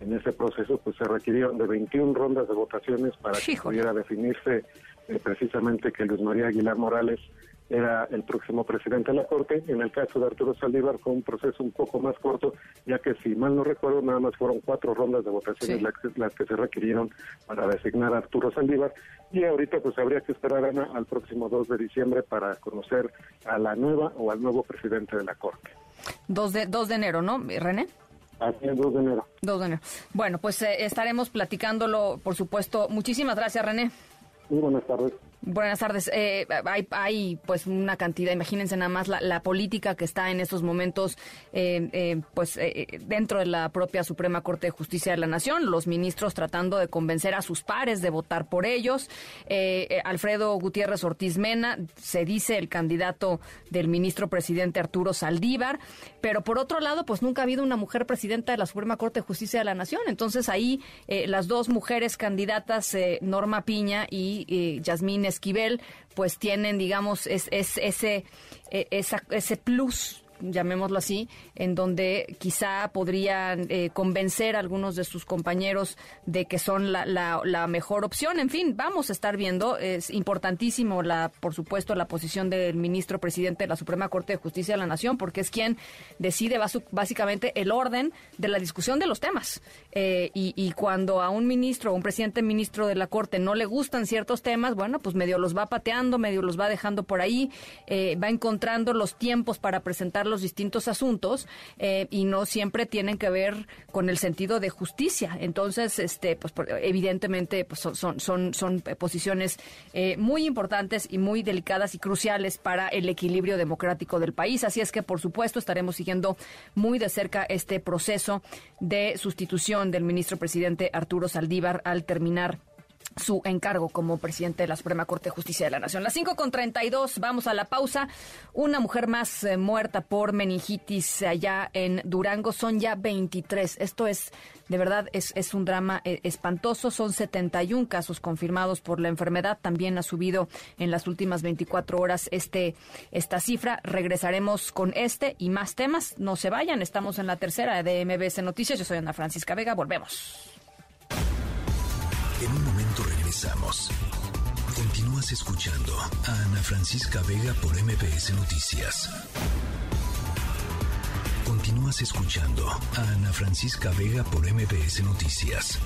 En ese proceso, pues se requirieron de 21 rondas de votaciones para que pudiera definirse eh, precisamente que Luis María Aguilar Morales era el próximo presidente de la Corte. En el caso de Arturo Saldívar fue un proceso un poco más corto, ya que si mal no recuerdo, nada más fueron cuatro rondas de votaciones las, que se requirieron para designar a Arturo Saldívar. Y ahorita pues habría que esperar Ana, al próximo 2 de diciembre para conocer a la nueva o al nuevo presidente de la Corte. 2 de, 2 de enero, ¿no, René? Así es, 2 de enero. 2 de enero. Bueno, pues eh, estaremos platicándolo, por supuesto. Muchísimas gracias, René. Muy buenas tardes. Buenas tardes. Eh, hay, pues una cantidad, imagínense nada más la, política que está en estos momentos eh, eh, pues dentro de la propia Suprema Corte de Justicia de la Nación, los ministros tratando de convencer a sus pares de votar por ellos. Alfredo Gutiérrez Ortiz Mena, se dice el candidato del ministro presidente Arturo Saldívar, pero por otro lado, pues nunca ha habido una mujer presidenta de la Suprema Corte de Justicia de la Nación. Entonces ahí las dos mujeres candidatas, Norma Piña y Yasmín Esquivel, pues tienen, digamos, es, es ese, e, esa, ese plus llamémoslo así, en donde quizá podrían eh, convencer a algunos de sus compañeros de que son la, mejor opción. En fin, vamos a estar viendo. Es importantísimo, la, por supuesto, la posición del ministro presidente de la Suprema Corte de Justicia de la Nación, porque es quien decide básicamente el orden de la discusión de los temas. Eh, y, y, cuando a un ministro o un presidente ministro de la Corte no le gustan ciertos temas, bueno, pues medio los va pateando, medio los va dejando por ahí, eh, va encontrando los tiempos para presentar los distintos asuntos eh, y no siempre tienen que ver con el sentido de justicia. Entonces, este, pues evidentemente pues, son, son, son posiciones eh, muy importantes y muy delicadas y cruciales para el equilibrio democrático del país. Así es que, por supuesto, estaremos siguiendo muy de cerca este proceso de sustitución del ministro presidente Arturo Saldívar al terminar su encargo como presidente de la Suprema Corte de Justicia de la Nación. Las 5 con 32, vamos a la pausa. Una mujer más eh, muerta por meningitis allá en Durango, son ya 23. Esto es, de verdad, es, es un drama eh, espantoso. Son 71 casos confirmados por la enfermedad. También ha subido en las últimas 24 horas este, esta cifra. Regresaremos con este y más temas. No se vayan, estamos en la tercera de MBS Noticias. Yo soy Ana Francisca Vega. Volvemos. En un momento regresamos. Continúas escuchando a Ana Francisca Vega por MPS Noticias. Continúas escuchando a Ana Francisca Vega por MPS Noticias.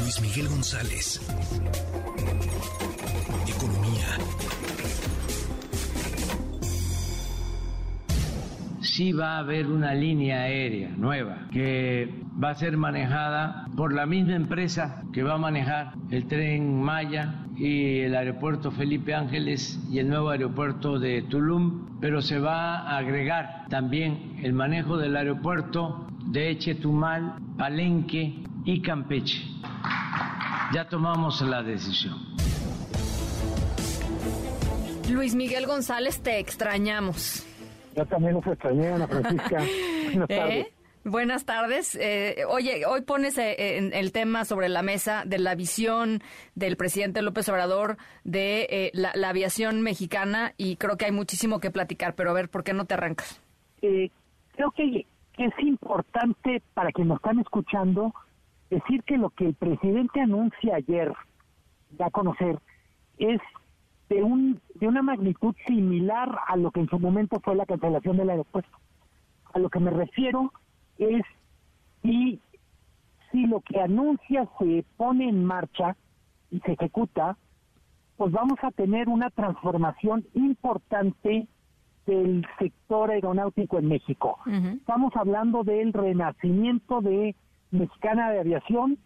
Luis Miguel González. Economía. Sí va a haber una línea aérea nueva que va a ser manejada por la misma empresa que va a manejar el tren Maya y el aeropuerto Felipe Ángeles y el nuevo aeropuerto de Tulum, pero se va a agregar también el manejo del aeropuerto de Chetumal, Palenque y Campeche. Ya tomamos la decisión. Luis Miguel González, te extrañamos. Ya también nos extrañé, Ana Francisca. Buenas ¿Eh? tardes. Buenas tardes. Eh, oye, hoy pones eh, el tema sobre la mesa de la visión del presidente López Obrador de eh, la, aviación mexicana y creo que hay muchísimo que platicar, pero a ver, ¿por qué no te arrancas? creo que es importante para quienes nos están escuchando decir que lo que el presidente anuncia ayer, da a conocer, es de, un, de una magnitud similar a lo que en su momento fue la cancelación del aeropuerto. A lo que me refiero es si, si lo que anuncia se pone en marcha y se ejecuta, pues vamos a tener una transformación importante del sector aeronáutico en México. Estamos hablando del renacimiento de Mexicana de Aviación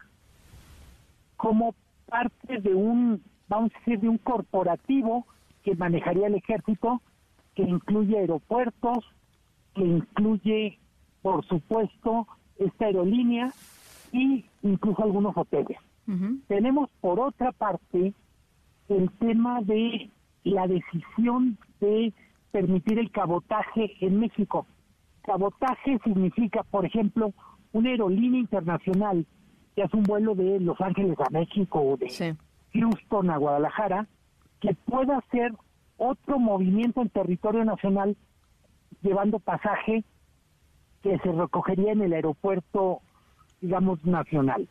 como parte de un, vamos a decir, de un corporativo que manejaría el ejército, que incluye aeropuertos, que incluye, por supuesto, esta aerolínea y incluso algunos hoteles. Tenemos, por otra parte, el tema de la decisión de permitir el cabotaje en México. Cabotaje significa, por ejemplo, una aerolínea internacional que hace un vuelo de Los Ángeles a México o de Houston a Guadalajara, que pueda hacer otro movimiento en territorio nacional llevando pasaje que se recogería en el aeropuerto, digamos, nacional.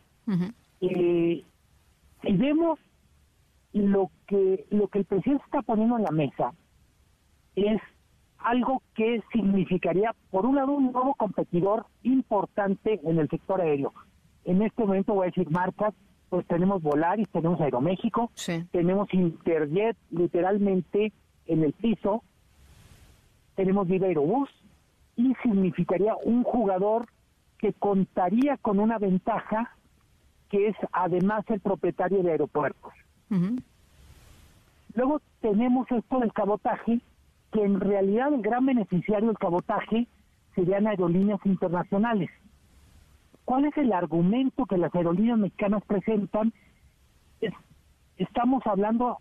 Eh, si vemos lo que lo que el presidente está poniendo en la mesa es algo que significaría, por un lado, un nuevo competidor importante en el sector aéreo. En este momento voy a decir marcas, pues tenemos Volaris, tenemos Aeroméxico, tenemos Interjet literalmente en el piso, tenemos Viva Aerobús. Y significaría un jugador que contaría con una ventaja que es además el propietario de aeropuertos. Luego tenemos esto del cabotaje, que en realidad el gran beneficiario del cabotaje serían aerolíneas internacionales. ¿Cuál es el argumento que las aerolíneas mexicanas presentan? estamos hablando,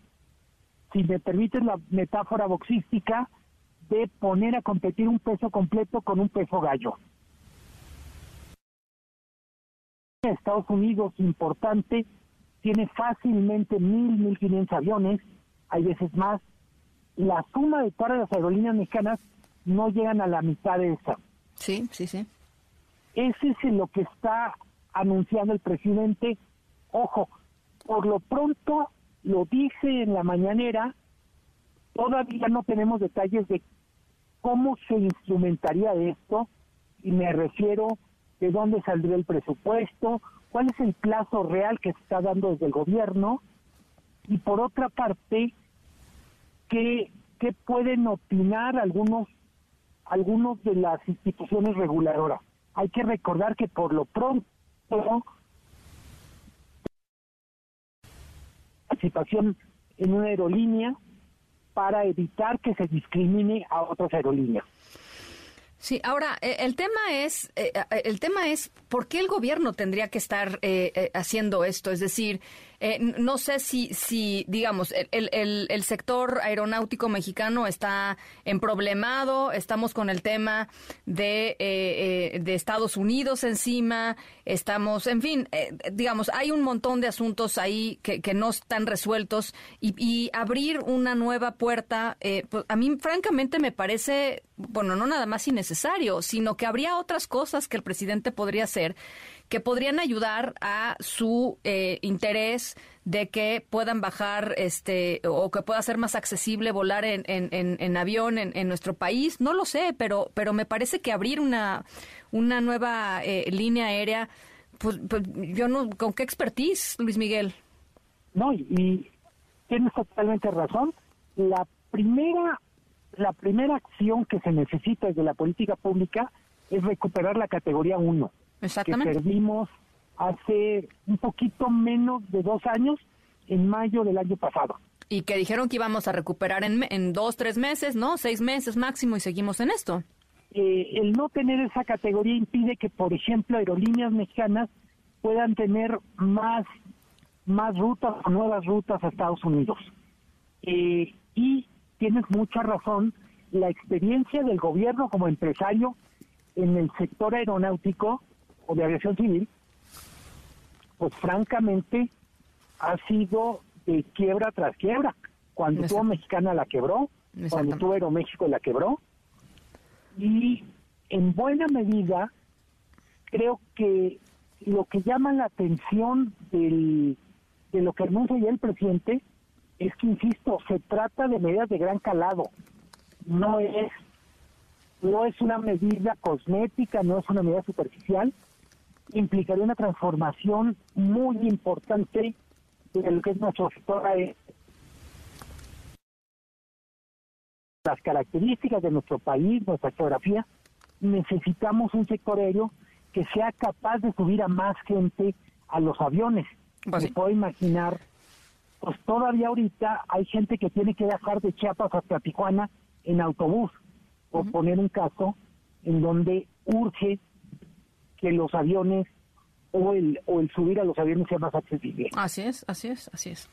si me permiten la metáfora boxística, de poner a competir un peso completo con un peso gallo. Estados Unidos, importante, tiene fácilmente mil, mil quinientos aviones, hay veces más. La suma de todas las aerolíneas mexicanas no llegan a la mitad de esa. Sí, sí, sí. Ese es lo que está anunciando el presidente. Ojo, por lo pronto lo dice en la mañanera, todavía no tenemos detalles de cómo se instrumentaría esto, y me refiero de dónde saldría el presupuesto, cuál es el plazo real que se está dando desde el gobierno, y por otra parte, qué, qué pueden opinar algunos, algunos de las instituciones reguladoras. Hay que recordar que por lo pronto participación en una aerolínea para evitar que se discrimine a otras aerolíneas. Sí, ahora eh, el tema es eh, eh, el tema es por qué el gobierno tendría que estar haciendo esto, es decir, eh, no sé si, si digamos, el, el, sector aeronáutico mexicano está en problemado, estamos con el tema de, eh, eh, de Estados Unidos encima, estamos, en fin, digamos, hay un montón de asuntos ahí que, que no están resueltos y, y abrir una nueva puerta, pues, a mí francamente me parece, bueno, no nada más innecesario, sino que habría otras cosas que el presidente podría hacer que podrían ayudar a su eh, interés de que puedan bajar este o que pueda ser más accesible volar en, en, avión en, nuestro país. No lo sé, pero, pero me parece que abrir una, una nueva eh, línea aérea, pues, pues, yo no, ¿con qué expertise, Luis Miguel? No, y, tienes totalmente razón. La primera, la primera acción que se necesita desde la política pública es recuperar la categoría 1 que perdimos hace un poquito menos de dos años, en mayo del año pasado. Y que dijeron que íbamos a recuperar en, en dos, tres meses, ¿no? Seis meses máximo y seguimos en esto. Eh, el no tener esa categoría impide que, por ejemplo, aerolíneas mexicanas puedan tener más, más rutas nuevas rutas a Estados Unidos. Eh, y tienes mucha razón, la experiencia del gobierno como empresario en el sector aeronáutico de aviación civil, pues francamente ha sido de quiebra tras quiebra. Cuando tuvo Mexicana la quebró, cuando tuvo Aeroméxico la quebró, y en buena medida creo que lo que llama la atención del, de lo que anuncia ya el presidente es que, insisto, se trata de medidas de gran calado. No es, no es una medida cosmética, no es una medida superficial, implicaría una transformación muy importante de lo que es nuestro sector las características de nuestro país, nuestra geografía, necesitamos un sector aéreo que sea capaz de subir a más gente a los aviones. Pues Me puedo imaginar, pues todavía ahorita hay gente que tiene que viajar de Chiapas hasta Tijuana en autobús, por poner un caso, en donde urge que los aviones o el, o el subir a los aviones sea más accesible. Así es, así es, así es.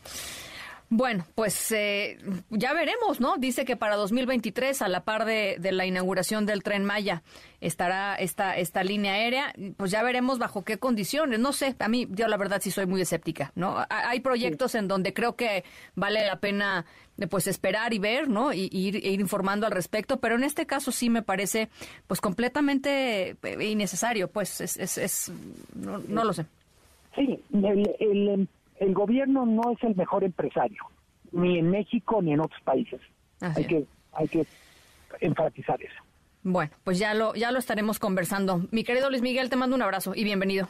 Bueno, pues eh, ya veremos, ¿no? Dice que para 2023, a la par de, de la inauguración del tren Maya, estará esta, esta línea aérea. Pues ya veremos bajo qué condiciones. No sé, a mí, yo la verdad sí soy muy escéptica, ¿no? Ha- Hay proyectos en donde creo que vale la pena eh, pues esperar y ver, ¿no? Y, y ir, e ir informando al respecto, pero en este caso sí me parece pues completamente eh, innecesario, pues es, es, es no, no lo sé. Sí, el, el, el gobierno no es el mejor empresario, ni en México ni en otros países. Así Hay es. que, hay que enfatizar eso. Bueno, pues ya lo, ya lo estaremos conversando. Mi querido Luis Miguel, te mando un abrazo y bienvenido.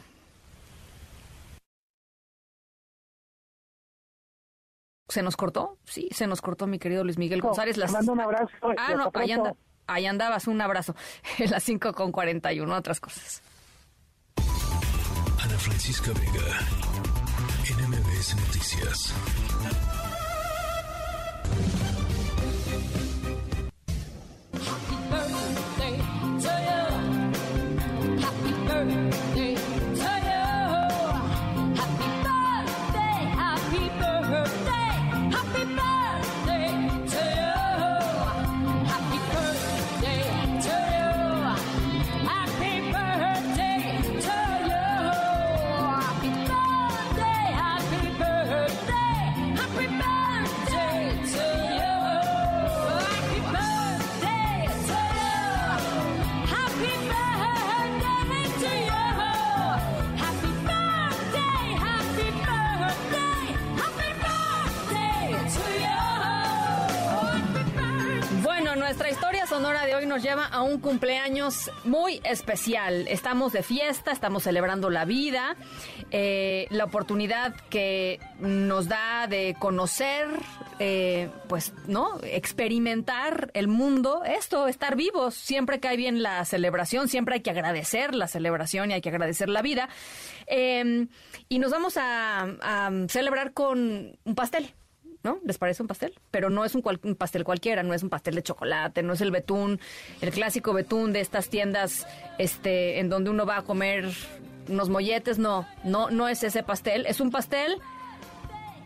¿Se nos cortó? Sí, se nos cortó mi querido Luis Miguel No, González. te mando un abrazo Ah, no, ahí, pronto. anda- ahí andabas, un abrazo. En las 5 con 41, otras cosas. Ana Francisca Vega, NMBS Noticias. De hoy nos lleva a un cumpleaños muy especial. Estamos de fiesta, estamos celebrando la vida, eh, la oportunidad que nos da de conocer, eh, pues, ¿no? Experimentar el mundo, esto, estar vivos. Siempre cae bien la celebración, siempre hay que agradecer la celebración y hay que agradecer la vida. Eh, y nos vamos a celebrar con un pastel. ¿No? ¿Les parece un pastel? Pero no es un, pastel cualquiera, no es un pastel de chocolate, no es el betún, el clásico betún de estas tiendas este, en donde uno va a comer unos molletes, no, no, no es ese pastel, es un pastel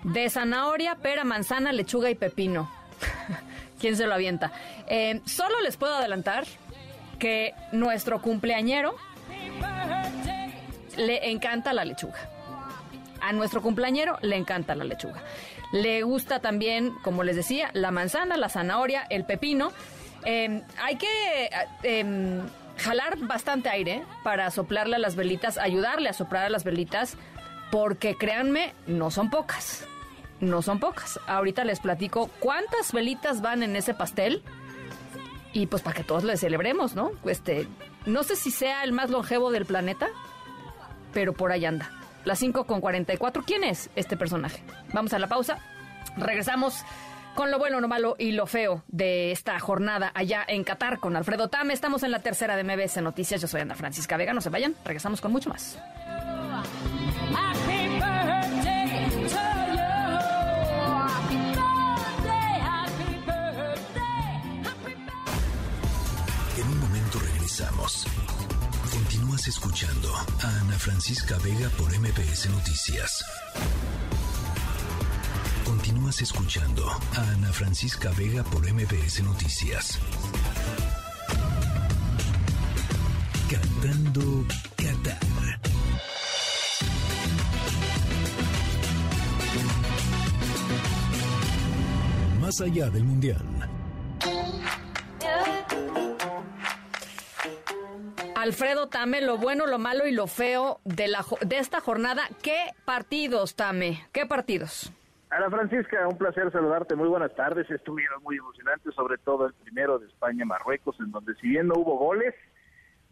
de zanahoria, pera, manzana, lechuga y pepino. ¿Quién se lo avienta? Eh, solo les puedo adelantar que nuestro cumpleañero le encanta la lechuga. A nuestro cumpleañero le encanta la lechuga. Le gusta también, como les decía, la manzana, la zanahoria, el pepino. Eh, hay que em, jalar bastante aire para soplarle a las velitas, ayudarle a soplar a las velitas, porque créanme, no son pocas. No son pocas. Ahorita les platico cuántas velitas van en ese pastel y pues para que todos le celebremos, ¿no? Este, no sé si sea el más longevo del planeta, pero por ahí anda. Las 5 con 44. ¿Quién es este personaje? Vamos a la pausa. Regresamos con lo bueno, lo malo y lo feo de esta jornada allá en Qatar con Alfredo Tame. Estamos en la tercera de MBS Noticias. Yo soy Ana Francisca Vega. No se vayan. Regresamos con mucho más. En un momento regresamos. Continúas escuchando a Ana Francisca Vega por MBS Noticias. Continúas escuchando a Ana Francisca Vega por MBS Noticias. Cantando Qatar. Más allá del Mundial. Alfredo Tame, lo bueno, lo malo y lo feo de, la, de esta jornada. ¿Qué partidos, Tame? ¿Qué partidos? Ana Francisca, un placer saludarte. Muy buenas tardes. Estuvieron muy emocionantes, sobre todo el primero de España-Marruecos, en donde si bien no hubo goles,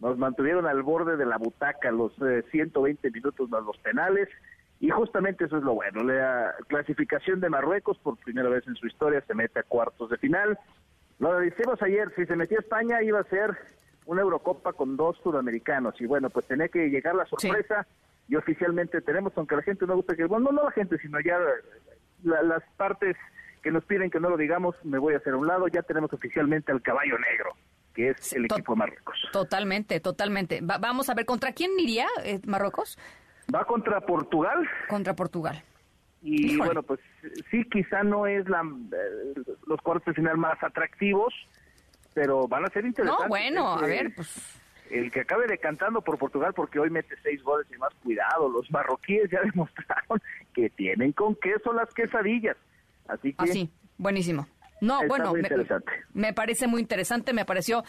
nos mantuvieron al borde de la butaca los eh, 120 minutos más los penales. Y justamente eso es lo bueno. La clasificación de Marruecos, por primera vez en su historia, se mete a cuartos de final. Lo decimos ayer, si se metía España iba a ser una Eurocopa con dos sudamericanos y bueno, pues tenía que llegar la sorpresa y oficialmente tenemos, aunque la gente no gusta que, bueno, no la gente, sino ya las partes que nos piden que no lo digamos, me voy a hacer a un lado, ya tenemos oficialmente al caballo negro, que es el equipo de Marruecos. Totalmente, totalmente. vamos a ver, ¿contra quién iría eh, Marruecos? Va contra Portugal. Contra Portugal. Y bueno, pues sí, quizá no es la, eh, los cuartos de final más atractivos, pero van a ser interesantes. No, bueno, a ver, pues... El que acabe decantando por Portugal, porque hoy mete seis goles y más cuidado, los marroquíes ya demostraron que tienen con queso las quesadillas. Así que... Así, ah, buenísimo. No, bueno, me, me, parece muy interesante, me pareció...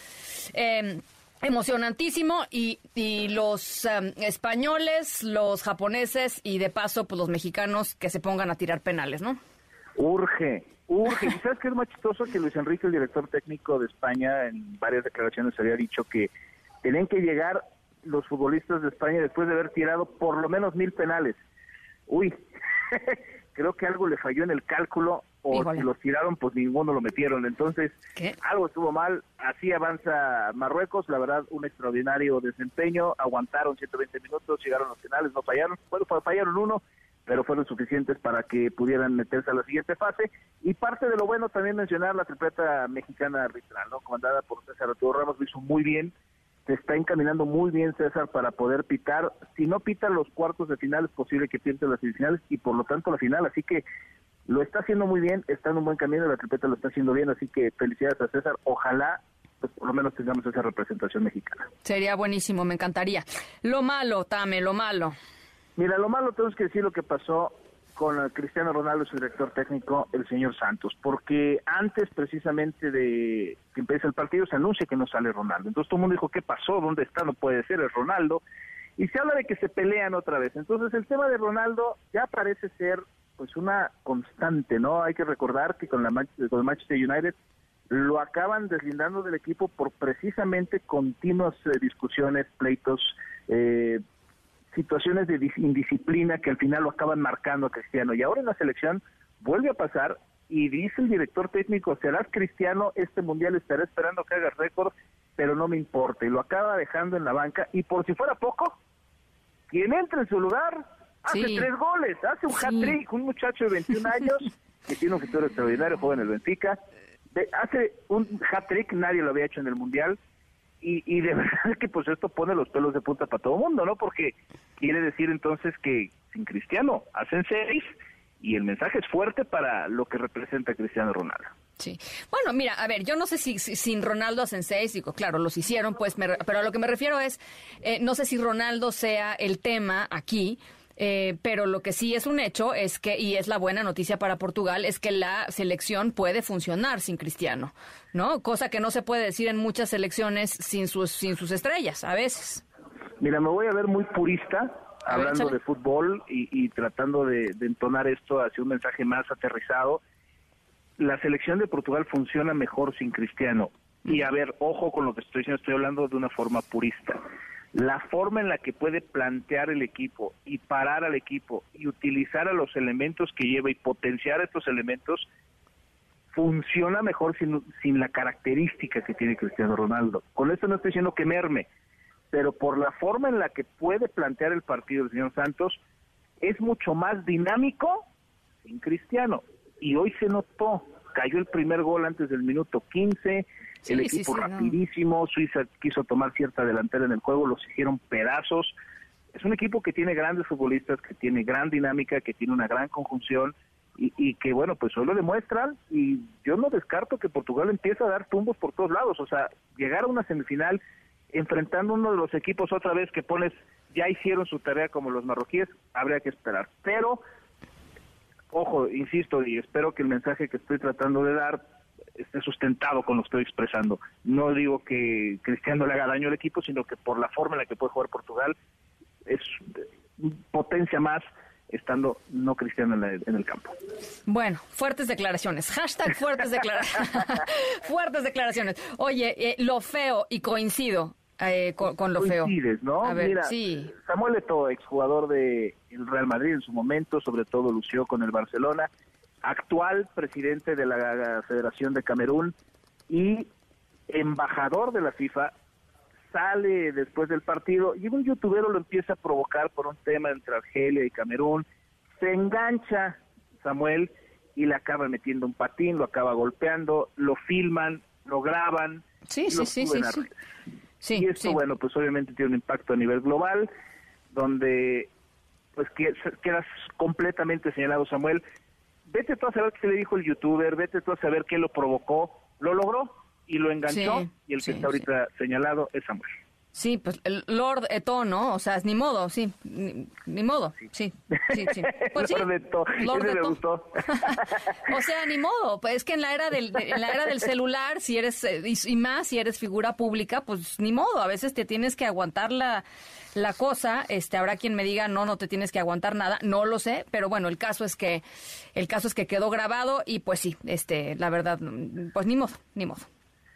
Eh, emocionantísimo y, y los em, españoles, los japoneses y de paso pues los mexicanos que se pongan a tirar penales, ¿no? Urge, urge. ¿Y sabes qué es más chistoso? Que Luis Enrique, el director técnico de España, en varias declaraciones había dicho que tenían que llegar los futbolistas de España después de haber tirado por lo menos mil penales. Uy, creo que algo le falló en el cálculo o si los tiraron, pues ninguno lo metieron. Entonces, algo estuvo mal. Así avanza Marruecos. La verdad, un extraordinario desempeño. Aguantaron 120 minutos, llegaron a los finales, no fallaron. Bueno, fallaron uno, pero fueron suficientes para que pudieran meterse a la siguiente fase. Y parte de lo bueno también mencionar la tripleta mexicana arbitral, ¿no? Comandada por César Arturo Ramos, lo hizo muy bien. Se está encaminando muy bien César para poder pitar. Si no pita los cuartos de final, es posible que pierte las semifinales y por lo tanto la final. Así que lo está haciendo muy bien, está en un buen camino, la tripleta lo está haciendo bien, así que felicidades a César. Ojalá pues por lo menos tengamos esa representación mexicana. Sería buenísimo, me encantaría. Lo malo, Tame, lo malo. Mira, lo malo tenemos que decir lo que pasó con Cristiano Ronaldo, su director técnico, el señor Santos, porque antes precisamente de que empiece el partido se anuncia que no sale Ronaldo. Entonces todo el mundo dijo, ¿qué pasó? ¿Dónde está? No puede ser, el Ronaldo. Y se habla de que se pelean otra vez. Entonces el tema de Ronaldo ya parece ser pues una constante, ¿no? Hay que recordar que con la con el Manchester United lo acaban deslindando del equipo por precisamente continuas eh, discusiones, pleitos, eh, situaciones de indisciplina que al final lo acaban marcando a Cristiano. Y ahora en la selección vuelve a pasar y dice el director técnico, serás Cristiano, este mundial estará esperando que hagas récord, pero no me importa. Y lo acaba dejando en la banca y por si fuera poco, quien entre en su lugar Hace tres goles, hace un hat-trick, un muchacho de 21 años que tiene un futuro extraordinario, joven en el Benfica. hace un hat-trick, nadie lo había hecho en el Mundial. Y, y de verdad que pues esto pone los pelos de punta para todo el mundo, ¿no? Porque quiere decir entonces que sin Cristiano hacen seis y el mensaje es fuerte para lo que representa Cristiano Ronaldo. Sí. Bueno, mira, a ver, yo no sé si, sin Ronaldo hacen seis, digo, claro, los hicieron, pues, pero a lo que me refiero es, eh, no sé si Ronaldo sea el tema aquí, eh, pero lo que sí es un hecho es que, y es la buena noticia para Portugal, es que la selección puede funcionar sin Cristiano, ¿no? Cosa que no se puede decir en muchas selecciones sin sus, sin sus estrellas, a veces. Mira, me voy a ver muy purista hablando de fútbol y, tratando de, de entonar esto hacia un mensaje más aterrizado. La selección de Portugal funciona mejor sin Cristiano. Y a ver, ojo con lo que estoy diciendo, estoy hablando de una forma purista la forma en la que puede plantear el equipo y parar al equipo y utilizar a los elementos que lleva y potenciar estos elementos funciona mejor sin, sin la característica que tiene Cristiano Ronaldo. Con esto no estoy diciendo que merme, pero por la forma en la que puede plantear el partido el señor Santos, es mucho más dinámico sin Cristiano. Y hoy se notó, cayó el primer gol antes del minuto 15, el equipo rapidísimo, Suiza quiso tomar cierta delantera en el juego, los hicieron pedazos. Es un equipo que tiene grandes futbolistas, que tiene gran dinámica, que tiene una gran conjunción y, que bueno, pues hoy lo demuestran y yo no descarto que Portugal empiece a dar tumbos por todos lados, o sea, llegar a una semifinal enfrentando uno de los equipos otra vez que pones ya hicieron su tarea como los marroquíes, habría que esperar. Pero, ojo, insisto, y espero que el mensaje que estoy tratando de dar esté sustentado con lo que estoy expresando. No digo que Cristiano le haga daño al equipo, sino que por la forma en la que puede jugar Portugal es potencia más estando no cristiano en, el campo. Bueno, fuertes declaraciones. Hashtag fuertes declaraciones. fuertes declaraciones. Oye, eh, lo feo y coincido eh, con, lo feo. ¿no? A ver, Mira, sí. Samuel Eto'o, exjugador del Real Madrid en su momento, sobre todo lució con el Barcelona, actual presidente de la Federación de Camerún y embajador de la FIFA sale después del partido y un youtuber lo empieza a provocar por un tema entre Argelia y Camerún, se engancha Samuel y le acaba metiendo un patín, lo acaba golpeando, lo filman, lo graban. Sí, sí, sí, sí, sí. Y esto, bueno, pues obviamente tiene un impacto a nivel global, donde pues quedas completamente señalado, Samuel. Vete tú a saber qué le dijo el youtuber, vete tú a saber qué lo provocó. Lo logró y lo enganchó y el que está ahorita señalado es Samuel. Sí, pues el Lord Eto, ¿no? O sea, es ni modo, sí, ni, modo, sí, sí, sí. Pues sí, Lord Eto. me gustó. o sea, ni modo, pues es que en la era del, en la era del celular, si eres, eh, y, más si eres figura pública, pues ni modo, a veces te tienes que aguantar la, la cosa, este, habrá quien me diga, no, no te tienes que aguantar nada, no lo sé, pero bueno, el caso es que, el caso es que quedó grabado y pues sí, este, la verdad, pues ni modo, ni modo.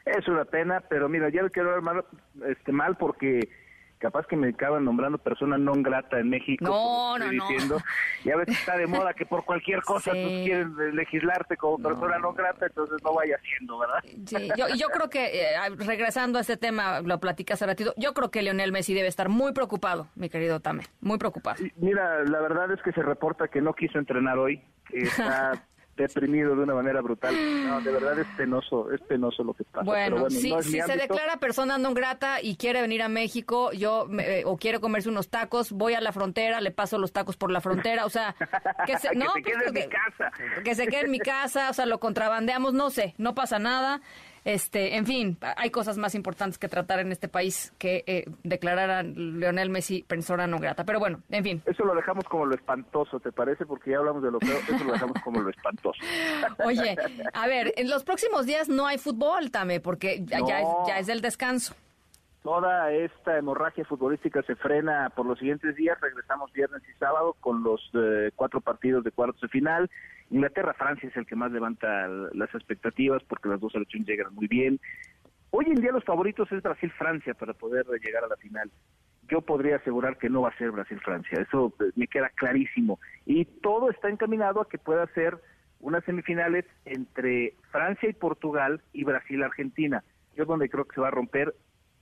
Es una pena, pero mira, ya quiero ver mal, este, mal porque capaz que me acaban nombrando persona non grata en México. No, no, diciendo. Y a veces está de moda que por cualquier cosa tú quieres legislarte como persona non grata, entonces no vaya siendo, ¿verdad? Sí, yo, yo creo que, eh, regresando a este tema, lo platicas hace ratito, yo creo que Leonel Messi debe estar muy preocupado, mi querido Tame, muy preocupado. Mira, la verdad es que se reporta que no quiso entrenar hoy, está deprimido de una manera brutal. No, de verdad es penoso, es penoso lo que pasa. Bueno, si, se declara persona no grata y quiere venir a México, yo eh, o quiere comerse unos tacos, voy a la frontera, le paso los tacos por la frontera, o sea, que se, no, quede en mi casa. Que se quede en mi casa, o sea, lo contrabandeamos, no sé, no pasa nada. Este, en fin, hay cosas más importantes que tratar en este país que eh, declarar a Leonel Messi persona no grata. Pero bueno, en fin. Eso lo dejamos como lo espantoso, ¿te parece? Porque ya hablamos de lo peor, eso lo dejamos como lo espantoso. Oye, a ver, en los próximos días no hay fútbol, Tame, porque ya, es, ya es del descanso toda esta hemorragia futbolística se frena por los siguientes días. Regresamos viernes y sábado con los eh, cuatro partidos de cuartos de final. Inglaterra-Francia es el que más levanta las expectativas porque las dos selecciones llegan muy bien. Hoy en día los favoritos es Brasil-Francia para poder llegar a la final. Yo podría asegurar que no va a ser Brasil-Francia, eso eh, me queda clarísimo. Y todo está encaminado a que pueda ser unas semifinales entre Francia y Portugal y Brasil-Argentina. Yo donde creo que se va a romper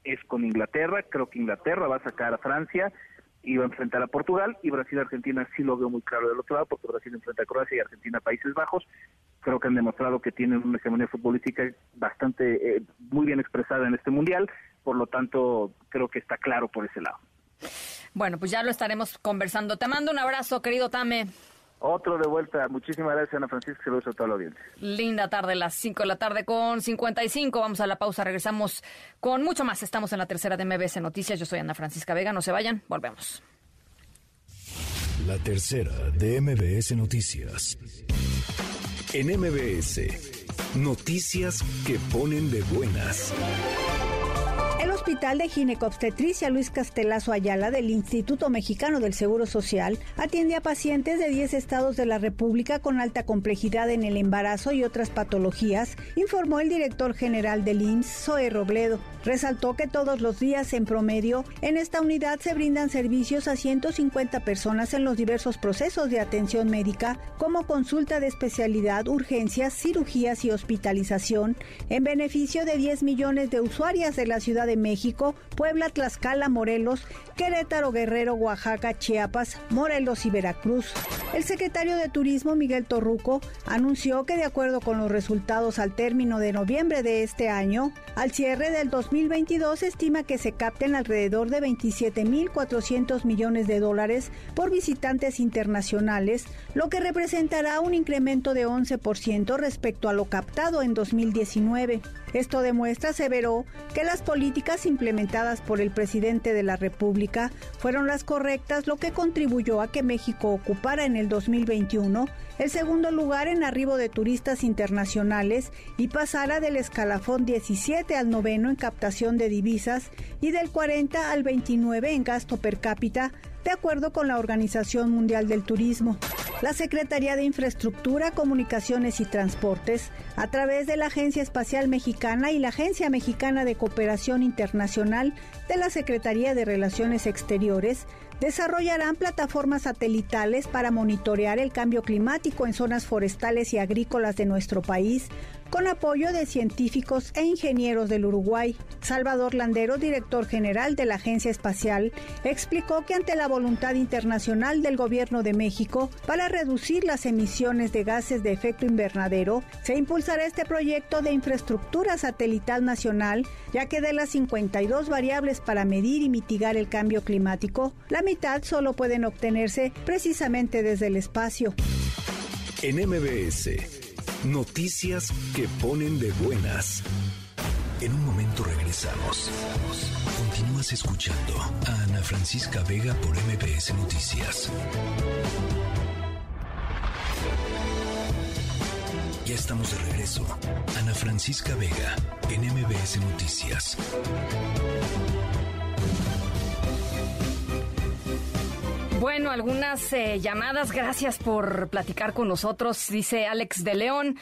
es con Inglaterra. Creo que Inglaterra va a sacar a Francia y va a enfrentar a Portugal y Brasil-Argentina sí lo veo muy claro del otro lado porque Brasil enfrenta a Croacia y Argentina a Países Bajos. Creo que han demostrado que tienen una hegemonía futbolística bastante eh, muy bien expresada en este mundial, por lo tanto creo que está claro por ese lado. Bueno, pues ya lo estaremos conversando. Te mando un abrazo, querido Tame. Otro de vuelta. Muchísimas gracias, Ana Francisca. Se lo a toda la audiencia. Linda tarde, las 5 de la tarde con 55. Vamos a la pausa. Regresamos con mucho más. Estamos en la tercera de MBS Noticias. Yo soy Ana Francisca Vega. No se vayan. Volvemos. La tercera de MBS Noticias. En MBS, noticias que ponen de buenas. Hospital de Ginecobstetricia Luis Castelazo Ayala del Instituto Mexicano del Seguro Social atiende a pacientes de 10 estados de la República con alta complejidad en el embarazo y otras patologías, informó el director general del IMSS, Zoe Robledo. Resaltó que todos los días, en promedio, en esta unidad se brindan servicios a 150 personas en los diversos procesos de atención médica, como consulta de especialidad, urgencias, cirugías y hospitalización, en beneficio de 10 millones de usuarias de la Ciudad de México México, Puebla, Tlaxcala, Morelos, Querétaro, Guerrero, Oaxaca, Chiapas, Morelos y Veracruz. El secretario de Turismo, Miguel Torruco, anunció que de acuerdo con los resultados al término de noviembre de este año, al cierre del 2022 estima que se capten alrededor de 27.400 millones de dólares por visitantes internacionales, lo que representará un incremento de 11% respecto a lo captado en 2019. Esto demuestra, severó, que las políticas implementadas por el presidente de la República fueron las correctas, lo que contribuyó a que México ocupara en el 2021 el segundo lugar en arribo de turistas internacionales y pasara del escalafón 17 al noveno en captación de divisas y del 40 al 29 en gasto per cápita, de acuerdo con la Organización Mundial del Turismo. La Secretaría de Infraestructura, Comunicaciones y Transportes, a través de la Agencia Espacial Mexicana y la Agencia Mexicana de Cooperación Internacional de la Secretaría de Relaciones Exteriores, desarrollarán plataformas satelitales para monitorear el cambio climático en zonas forestales y agrícolas de nuestro país, con apoyo de científicos e ingenieros del Uruguay. Salvador Landero, director general de la Agencia Espacial, explicó que ante la voluntad internacional del Gobierno de México para reducir las emisiones de gases de efecto invernadero, se impulsará este proyecto de infraestructura satelital nacional, ya que de las 52 variables para medir y mitigar el cambio climático, la mitad solo pueden obtenerse precisamente desde el espacio. En MBS, noticias que ponen de buenas. En un momento regresamos. Continúas escuchando a Ana Francisca Vega por MBS Noticias. Ya estamos de regreso. Ana Francisca Vega en MBS Noticias. Bueno, algunas eh, llamadas. Gracias por platicar con nosotros. Dice Alex de León.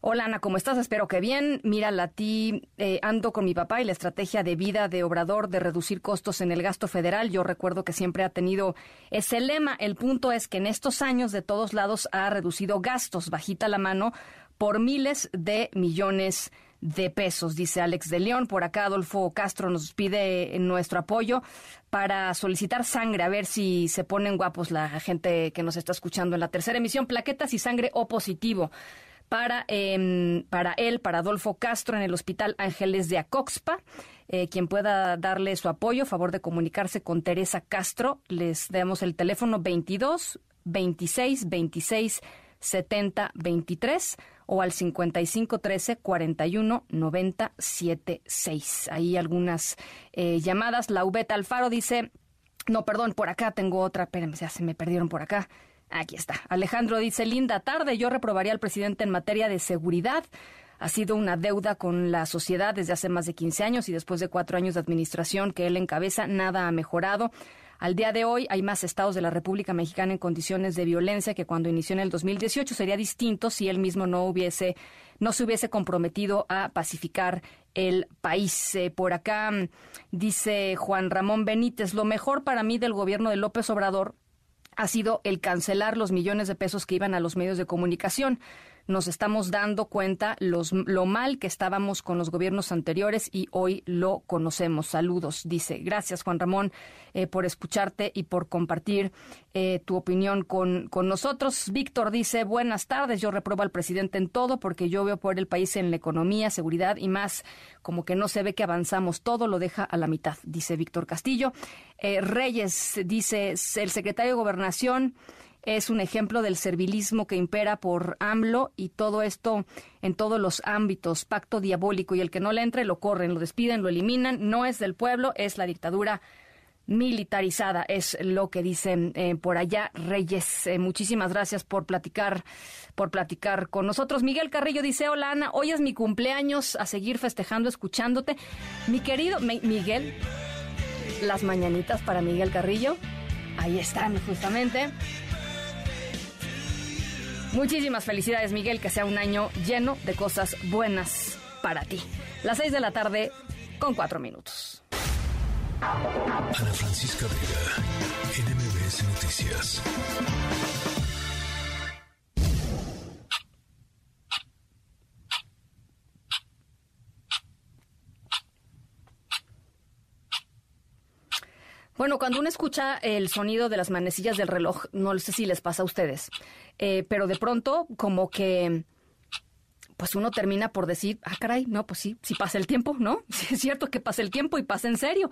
Hola Ana, ¿cómo estás? Espero que bien. Mira, la ti eh, ando con mi papá y la estrategia de vida de Obrador de reducir costos en el gasto federal. Yo recuerdo que siempre ha tenido ese lema. El punto es que en estos años de todos lados ha reducido gastos, bajita la mano, por miles de millones de de pesos, dice Alex de León. Por acá Adolfo Castro nos pide nuestro apoyo para solicitar sangre, a ver si se ponen guapos la gente que nos está escuchando en la tercera emisión, plaquetas y sangre O positivo. Para, em, para él, para Adolfo Castro en el Hospital Ángeles de Acoxpa. Eh, quien pueda darle su apoyo, favor de comunicarse con Teresa Castro. Les damos el teléfono 22 26 26 70 23 o al 5513 41 90 76. Ahí algunas eh, llamadas. La Ubeta Alfaro dice, no, perdón, por acá tengo otra, espérenme, se me perdieron por acá. Aquí está. Alejandro dice, linda tarde, yo reprobaría al presidente en materia de seguridad. Ha sido una deuda con la sociedad desde hace más de 15 años y después de cuatro años de administración que él encabeza, nada ha mejorado. Al día de hoy hay más estados de la República Mexicana en condiciones de violencia que cuando inició en el 2018. Sería distinto si él mismo no hubiese, no se hubiese comprometido a pacificar el país. Eh, por acá mm, dice Juan Ramón Benítez, lo mejor para mí del gobierno de López Obrador ha sido el cancelar los millones de pesos que iban a los medios de comunicación nos estamos dando cuenta los, lo mal que estábamos con los gobiernos anteriores y hoy lo conocemos. Saludos, dice. Gracias, Juan Ramón, eh, por escucharte y por compartir eh, tu opinión con, con nosotros. Víctor dice, buenas tardes, yo reprobo al presidente en todo porque yo veo por el país en la economía, seguridad y más, como que no se ve que avanzamos, todo lo deja a la mitad, dice Víctor Castillo. Eh, Reyes dice, el secretario de Gobernación es un ejemplo del servilismo que impera por AMLO y todo esto en todos los ámbitos, pacto diabólico y el que no le entre lo corren, lo despiden, lo eliminan, no es del pueblo, es la dictadura militarizada, es lo que dicen eh, por allá Reyes. Eh, muchísimas gracias por platicar, por platicar con nosotros. Miguel Carrillo dice, hola Ana, hoy es mi cumpleaños, a seguir festejando, escuchándote. Mi querido Miguel, las mañanitas para Miguel Carrillo, ahí están justamente. Muchísimas felicidades, Miguel, que sea un año lleno de cosas buenas para ti. Las seis de la tarde con cuatro minutos. Ana Francisca Vega, NMBS Noticias. Bueno, cuando uno escucha el sonido de las manecillas del reloj, no sé si les pasa a ustedes, eh, pero de pronto como que pues uno termina por decir, ah, caray, no, pues sí, sí pasa el tiempo, ¿no? Sí es cierto que pasa el tiempo y pasa en serio.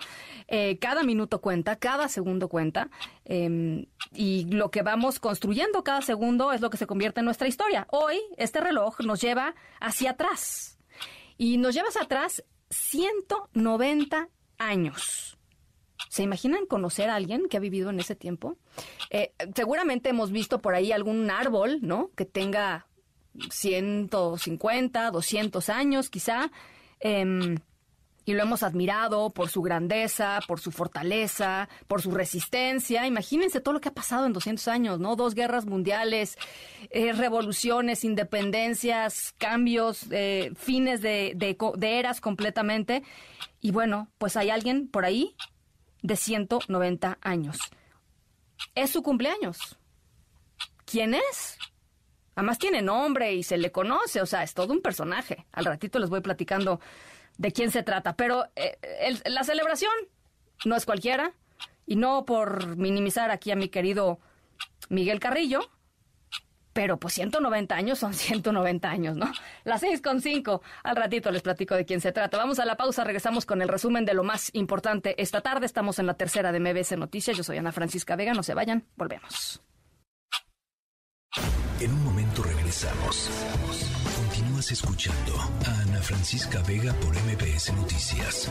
Eh, cada minuto cuenta, cada segundo cuenta, em, y lo que vamos construyendo cada segundo es lo que se convierte en nuestra historia. Hoy, este reloj nos lleva hacia atrás, y nos lleva hacia atrás 190 años. ¿Se imaginan conocer a alguien que ha vivido en ese tiempo? Eh, seguramente hemos visto por ahí algún árbol, ¿no? Que tenga 150, 200 años quizá. Em, y lo hemos admirado por su grandeza, por su fortaleza, por su resistencia. Imagínense todo lo que ha pasado en 200 años, ¿no? Dos guerras mundiales, eh, revoluciones, independencias, cambios, eh, fines de, de eras completamente. Y bueno, pues hay alguien por ahí de 190 años. Es su cumpleaños. ¿Quién es? Además tiene nombre y se le conoce, o sea, es todo un personaje. Al ratito les voy platicando de quién se trata. Pero eh, la celebración no es cualquiera, y no por minimizar aquí a mi querido Miguel Carrillo, pero pues 190 años son 190 años, ¿no? Las seis con cinco. Al ratito les platico de quién se trata. Vamos a la pausa, regresamos con el resumen de lo más importante esta tarde. Estamos en la tercera de MBS Noticias. Yo soy Ana Francisca Vega. No se vayan, volvemos. En un momento regresamos. Continúas escuchando a Ana Francisca Vega por MBS Noticias.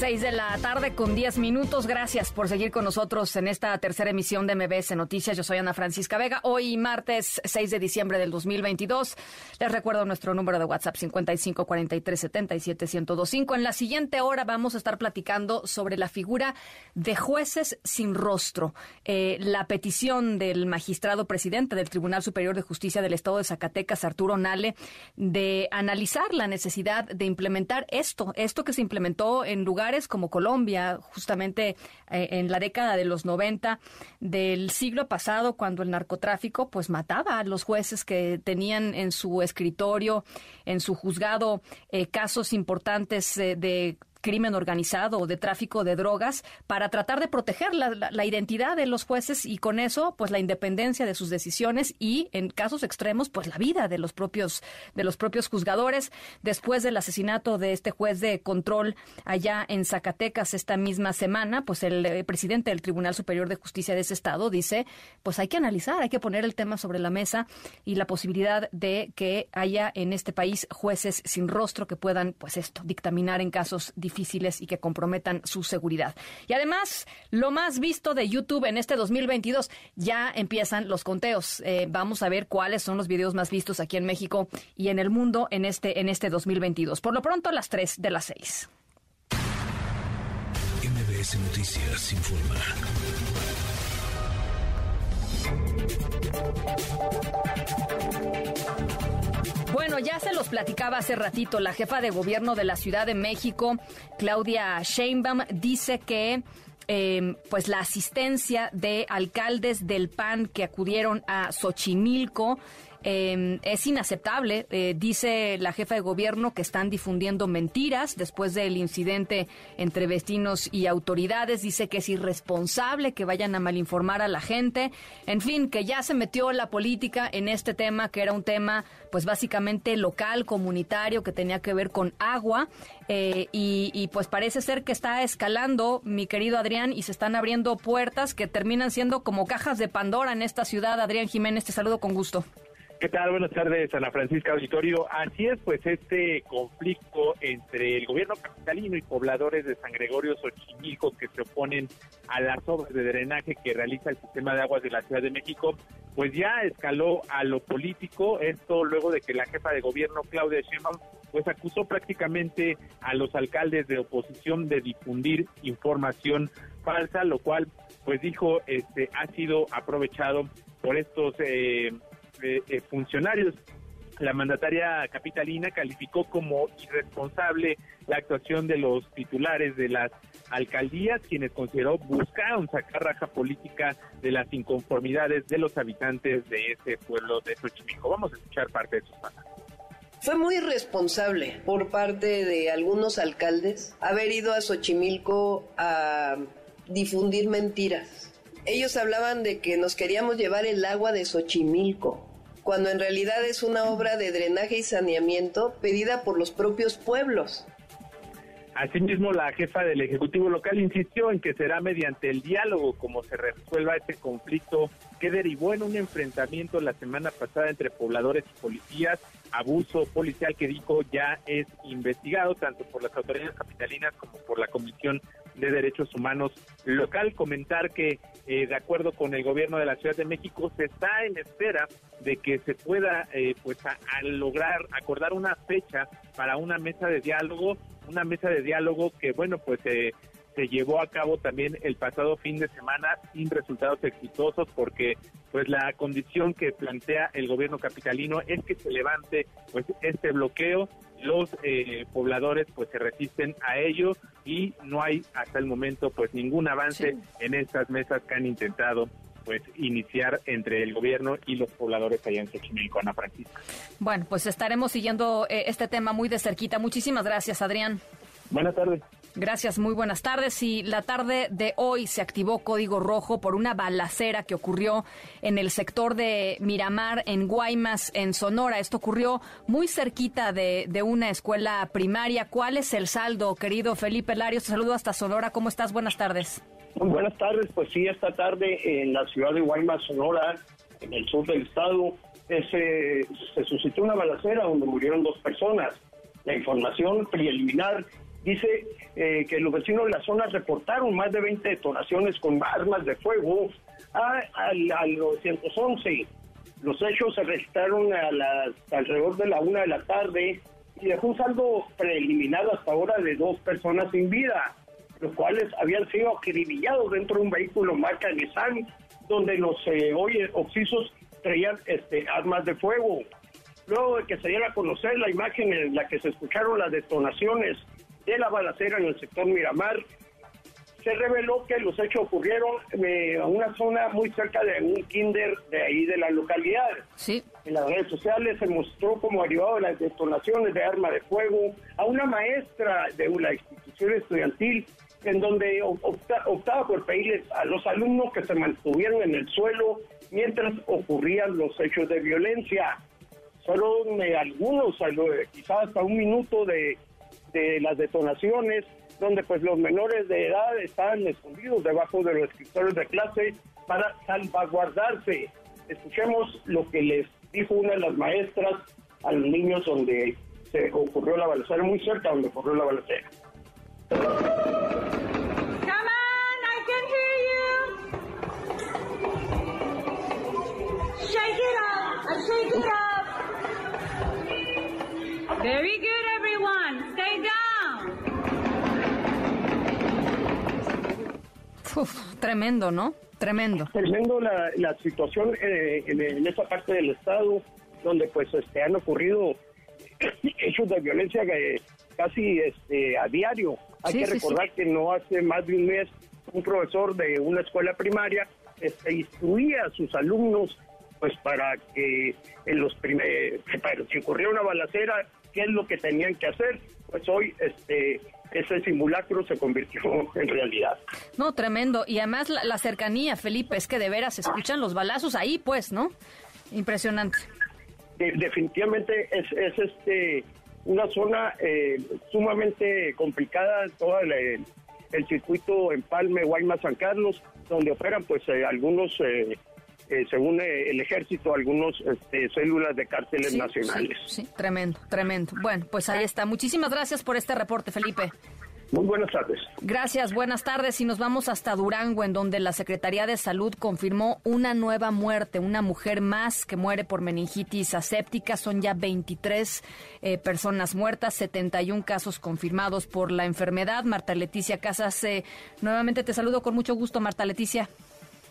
6 de la tarde con 10 minutos. Gracias por seguir con nosotros en esta tercera emisión de MBS Noticias. Yo soy Ana Francisca Vega. Hoy, martes 6 de diciembre del 2022. Les recuerdo nuestro número de WhatsApp 55 43 77 1025. En la siguiente hora vamos a estar platicando sobre la figura de jueces sin rostro. Eh, la petición del magistrado presidente del Tribunal Superior de Justicia del Estado de Zacatecas, Arturo Nale, de analizar la necesidad de implementar esto, esto que se implementó en lugar como Colombia, justamente eh, en la década de los 90 del siglo pasado, cuando el narcotráfico pues mataba a los jueces que tenían en su escritorio, en su juzgado, eh, casos importantes eh, de crimen organizado o de tráfico de drogas para tratar de proteger la, identidad de los jueces y con eso pues la independencia de sus decisiones y en casos extremos pues la vida de los propios de los propios juzgadores. Después del asesinato de este juez de control allá en Zacatecas esta misma semana pues el eh, presidente del Tribunal Superior de Justicia de ese estado dice pues hay que analizar hay que poner el tema sobre la mesa y la posibilidad de que haya en este país jueces sin rostro que puedan pues esto dictaminar en casos difíciles difíciles y que comprometan su seguridad. Y además, lo más visto de YouTube en este 2022, ya empiezan los conteos. Eh, vamos a ver cuáles son los videos más vistos aquí en México y en el mundo en este, en este 2022. Por lo pronto, las 3 de las 6. MBS Noticias informa. Bueno, ya se los platicaba hace ratito. La jefa de gobierno de la Ciudad de México, Claudia Sheinbaum, dice que em, pues la asistencia de alcaldes del PAN que acudieron a Xochimilco Em, es inaceptable, eh, dice la jefa de gobierno, que están difundiendo mentiras después del incidente entre vecinos y autoridades. Dice que es irresponsable que vayan a malinformar a la gente. En fin, que ya se metió la política en este tema, que era un tema, pues básicamente local, comunitario, que tenía que ver con agua. Eh, y pues parece ser que está escalando, mi querido Adrián, y se están abriendo puertas que terminan siendo como cajas de Pandora en esta ciudad. Adrián Jiménez, te saludo con gusto. ¿Qué tal? Buenas tardes, Ana Francisca Auditorio. Así es, pues este conflicto entre el gobierno capitalino y pobladores de San Gregorio Xochimilco que se oponen a las obras de drenaje que realiza el sistema de aguas de la Ciudad de México, pues ya escaló a lo político. Esto luego de que la jefa de gobierno, Claudia Sheinbaum, pues acusó prácticamente a los alcaldes de oposición de difundir información falsa, lo cual, pues dijo, este ha sido aprovechado por estos eh, eh, funcionarios. La mandataria capitalina calificó como irresponsable la actuación de los titulares de las alcaldías, quienes consideró buscaron sacar raja política de las inconformidades de los habitantes de ese pueblo de Xochimilco. Vamos a escuchar parte de sus palabras. Fue muy irresponsable por parte de algunos alcaldes haber ido a Xochimilco a difundir mentiras. Ellos hablaban de que nos queríamos llevar el agua de Xochimilco cuando en realidad es una obra de drenaje y saneamiento pedida por los propios pueblos. Asimismo, la jefa del Ejecutivo local insistió en que será mediante el diálogo como se resuelva este conflicto que derivó en un enfrentamiento la semana pasada entre pobladores y policías, abuso policial que dijo ya es investigado tanto por las autoridades capitalinas como por la Comisión de Derechos Humanos local. Comentar que, eh, de acuerdo con el gobierno de la Ciudad de México, se está en espera de que se pueda, eh, pues, a, lograr acordar una fecha para una mesa de diálogo, una mesa de diálogo que, bueno, pues se se llevó a cabo también el pasado fin de semana sin resultados exitosos porque pues la condición que plantea el gobierno capitalino es que se levante pues este bloqueo los eh, pobladores pues se resisten a ello y no hay hasta el momento pues ningún avance en estas mesas que han intentado pues iniciar entre el gobierno y los pobladores allá en Xochimilco, Ana Francisca. Bueno, pues estaremos siguiendo eh, este tema muy de cerquita. Muchísimas gracias, Adrián. Buenas tardes. Gracias, muy buenas tardes. Y la tarde de hoy se activó código rojo por una balacera que ocurrió en el sector de Miramar, en Guaymas, en Sonora. Esto ocurrió muy cerquita de, una escuela primaria. ¿Cuál es el saldo, querido Felipe Larios? Te saludo hasta Sonora. ¿Cómo estás? Buenas tardes. Muy buenas tardes. Pues sí, esta tarde en la ciudad de Guaymas, Sonora, en el sur del estado, se, se suscitó una balacera donde murieron dos personas. La información preliminar dice eh, que los vecinos de la zona reportaron más de 20 detonaciones con armas de fuego a, al 911. Los hechos se registraron a las, alrededor de la una de la tarde y dejó un saldo preliminar hasta ahora de dos personas sin vida, los cuales habían sido acribillados dentro de un vehículo marca Nissan, donde los eh, hoy traían este, armas de fuego. Luego de que se diera a conocer la imagen en la que se escucharon las detonaciones de la balacera en el sector Miramar, se reveló que los hechos ocurrieron eh, a una zona muy cerca de un kinder de ahí de la localidad. Sí. En las redes sociales se mostró como derivado de las detonaciones de arma de fuego a una maestra de una institución estudiantil en donde optaba por pedirles a los alumnos que se mantuvieran en el suelo mientras ocurrían los hechos de violencia. Solo algunos, quizás hasta un minuto de de las detonaciones, donde pues los menores de edad estaban escondidos debajo de los escritores de clase para salvaguardarse. Escuchemos lo que les dijo una de las maestras a los niños donde se ocurrió la balacera, muy cerca donde ocurrió la balacera. Shake it up, shake it up. Very good. tremendo, ¿no? Tremendo. Tremendo la, la situación eh, en, esa parte del estado donde pues este han ocurrido hechos de violencia casi este a diario. Hay que recordar que no hace más de un mes un profesor de una escuela primaria este, instruía a sus alumnos pues para que en los primeros, si ocurría una balacera, qué es lo que tenían que hacer. Pues hoy este ese simulacro se convirtió en realidad. No, tremendo. Y además la, cercanía, Felipe, es que de veras se escuchan los balazos ahí, pues, ¿no? Impresionante. definitivamente es, es, este una zona eh, sumamente complicada, todo el, circuito Empalme, Guaymas, San Carlos, donde operan pues eh, algunos eh, eh, según eh, el ejército, algunos este, células de cárteles nacionales. Sí, tremendo, tremendo. Bueno, pues ahí está. Muchísimas gracias por este reporte, Felipe. Muy buenas tardes. Gracias, buenas tardes. Y nos vamos hasta Durango, en donde la Secretaría de Salud confirmó una nueva muerte, una mujer más que muere por meningitis aséptica. Son ya 23 eh, personas muertas, 71 casos confirmados por la enfermedad. Marta Leticia Casas, nuevamente te saludo con mucho gusto, Marta Leticia.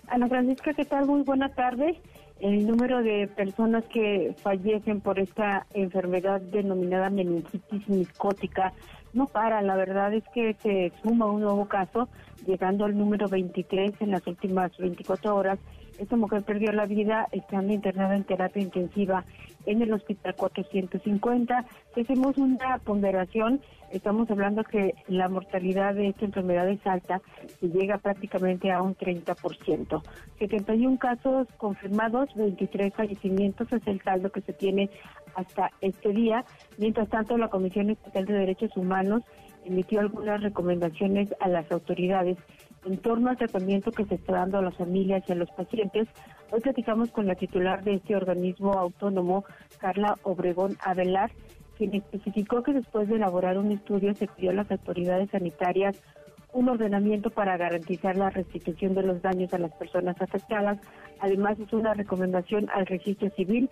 Ana Francisca, ¿qué tal? Muy buena tarde. El número de personas que fallecen por esta enfermedad denominada meningitis micótica no para. La verdad es que se suma un nuevo caso, llegando al número 23 en las últimas 24 horas. Esta mujer perdió la vida estando internada en terapia intensiva en el Hospital 450. Si hacemos una ponderación, estamos hablando que la mortalidad de esta enfermedad es alta y llega prácticamente a un 30%. 71 casos confirmados, 23 fallecimientos es el saldo que se tiene hasta este día. Mientras tanto, la Comisión Estatal de Derechos Humanos emitió algunas recomendaciones a las autoridades en torno al tratamiento que se está dando a las familias y a los pacientes. Hoy platicamos con la titular de este organismo autónomo, Carla Obregón Avelar, quien especificó que después de elaborar un estudio se pidió a las autoridades sanitarias un ordenamiento para garantizar la restitución de los daños a las personas afectadas. Además, es una recomendación al registro civil,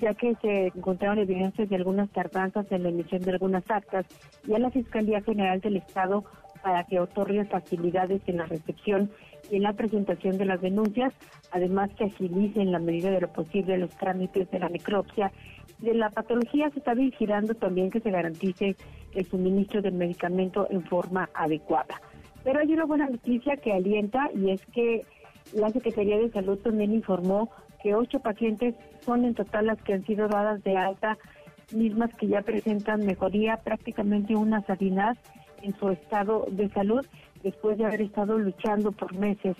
ya que se encontraron evidencias de algunas tardanzas en la emisión de algunas actas y a la Fiscalía General del Estado para que otorguen facilidades en la recepción y en la presentación de las denuncias, además que agilice en la medida de lo posible los trámites de la necropsia. De la patología se está vigilando también que se garantice el suministro del medicamento en forma adecuada. Pero hay una buena noticia que alienta y es que la Secretaría de Salud también informó que ocho pacientes son en total las que han sido dadas de alta, mismas que ya presentan mejoría, prácticamente una sanidad en su estado de salud después de haber estado luchando por meses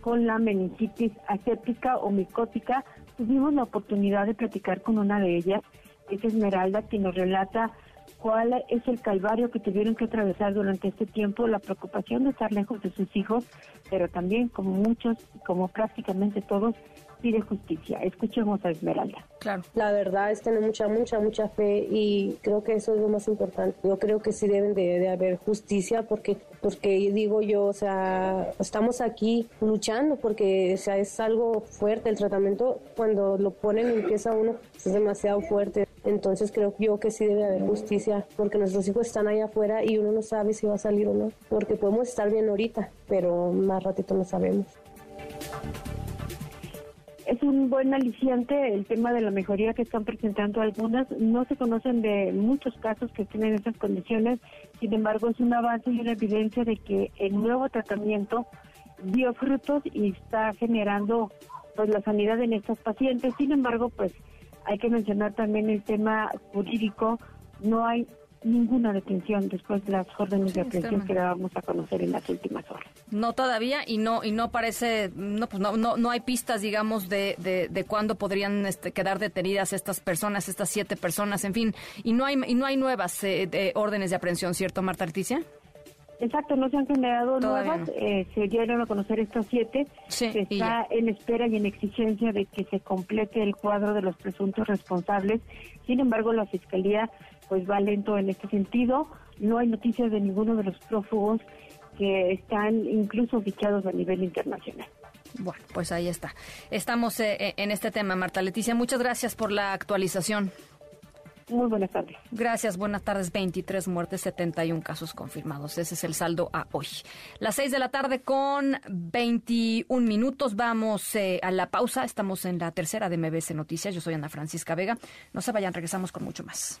con la meningitis aséptica o micótica. Tuvimos la oportunidad de platicar con una de ellas, es Esmeralda, que nos relata cuál es el calvario que tuvieron que atravesar durante este tiempo, la preocupación de estar lejos de sus hijos, pero también como muchos, como prácticamente todos, pide justicia. Escuchemos a Esmeralda. Claro. La verdad es tener mucha, mucha, mucha fe y creo que eso es lo más importante. Yo creo que sí deben de, haber justicia porque, porque digo yo, o sea, estamos aquí luchando porque o sea, es algo fuerte. El tratamiento cuando lo ponen empieza uno es demasiado fuerte. Entonces creo yo que sí debe haber justicia porque nuestros hijos están allá afuera y uno no sabe si va a salir o no. Porque podemos estar bien ahorita, pero más ratito no sabemos es un buen aliciente el tema de la mejoría que están presentando algunas. No se conocen de muchos casos que tienen esas condiciones, sin embargo es un avance y una evidencia de que el nuevo tratamiento dio frutos y está generando pues la sanidad en estos pacientes. Sin embargo, pues hay que mencionar también el tema jurídico. No hay ninguna detención después de las órdenes de aprehensión que dábamos a conocer en las últimas horas. No todavía y no y no parece no pues no no, no hay pistas digamos de, de, cuándo podrían este, quedar detenidas estas personas estas siete personas en fin y no hay y no hay nuevas eh, órdenes de aprehensión cierto Marta Articia. Exacto, no se han generado nuevas, eh, se dieron a conocer estas siete, se está en espera y en exigencia de que se complete el cuadro de los presuntos responsables. Sin embargo, la Fiscalía pues va lento en este sentido. No hay noticias de ninguno de los prófugos que están incluso fichados a nivel internacional. Bueno, pues ahí está. Estamos eh, eh, en este tema, Marta Leticia. Muchas gracias por la actualización. Muy buenas tardes. Gracias, buenas tardes. 23 muertes, 71 casos confirmados. Ese es el saldo a hoy. Las 6 de la tarde con 21 minutos. Vamos eh, a la pausa. Estamos en la tercera de MBS Noticias. Yo soy Ana Francisca Vega. No se vayan, regresamos con mucho más.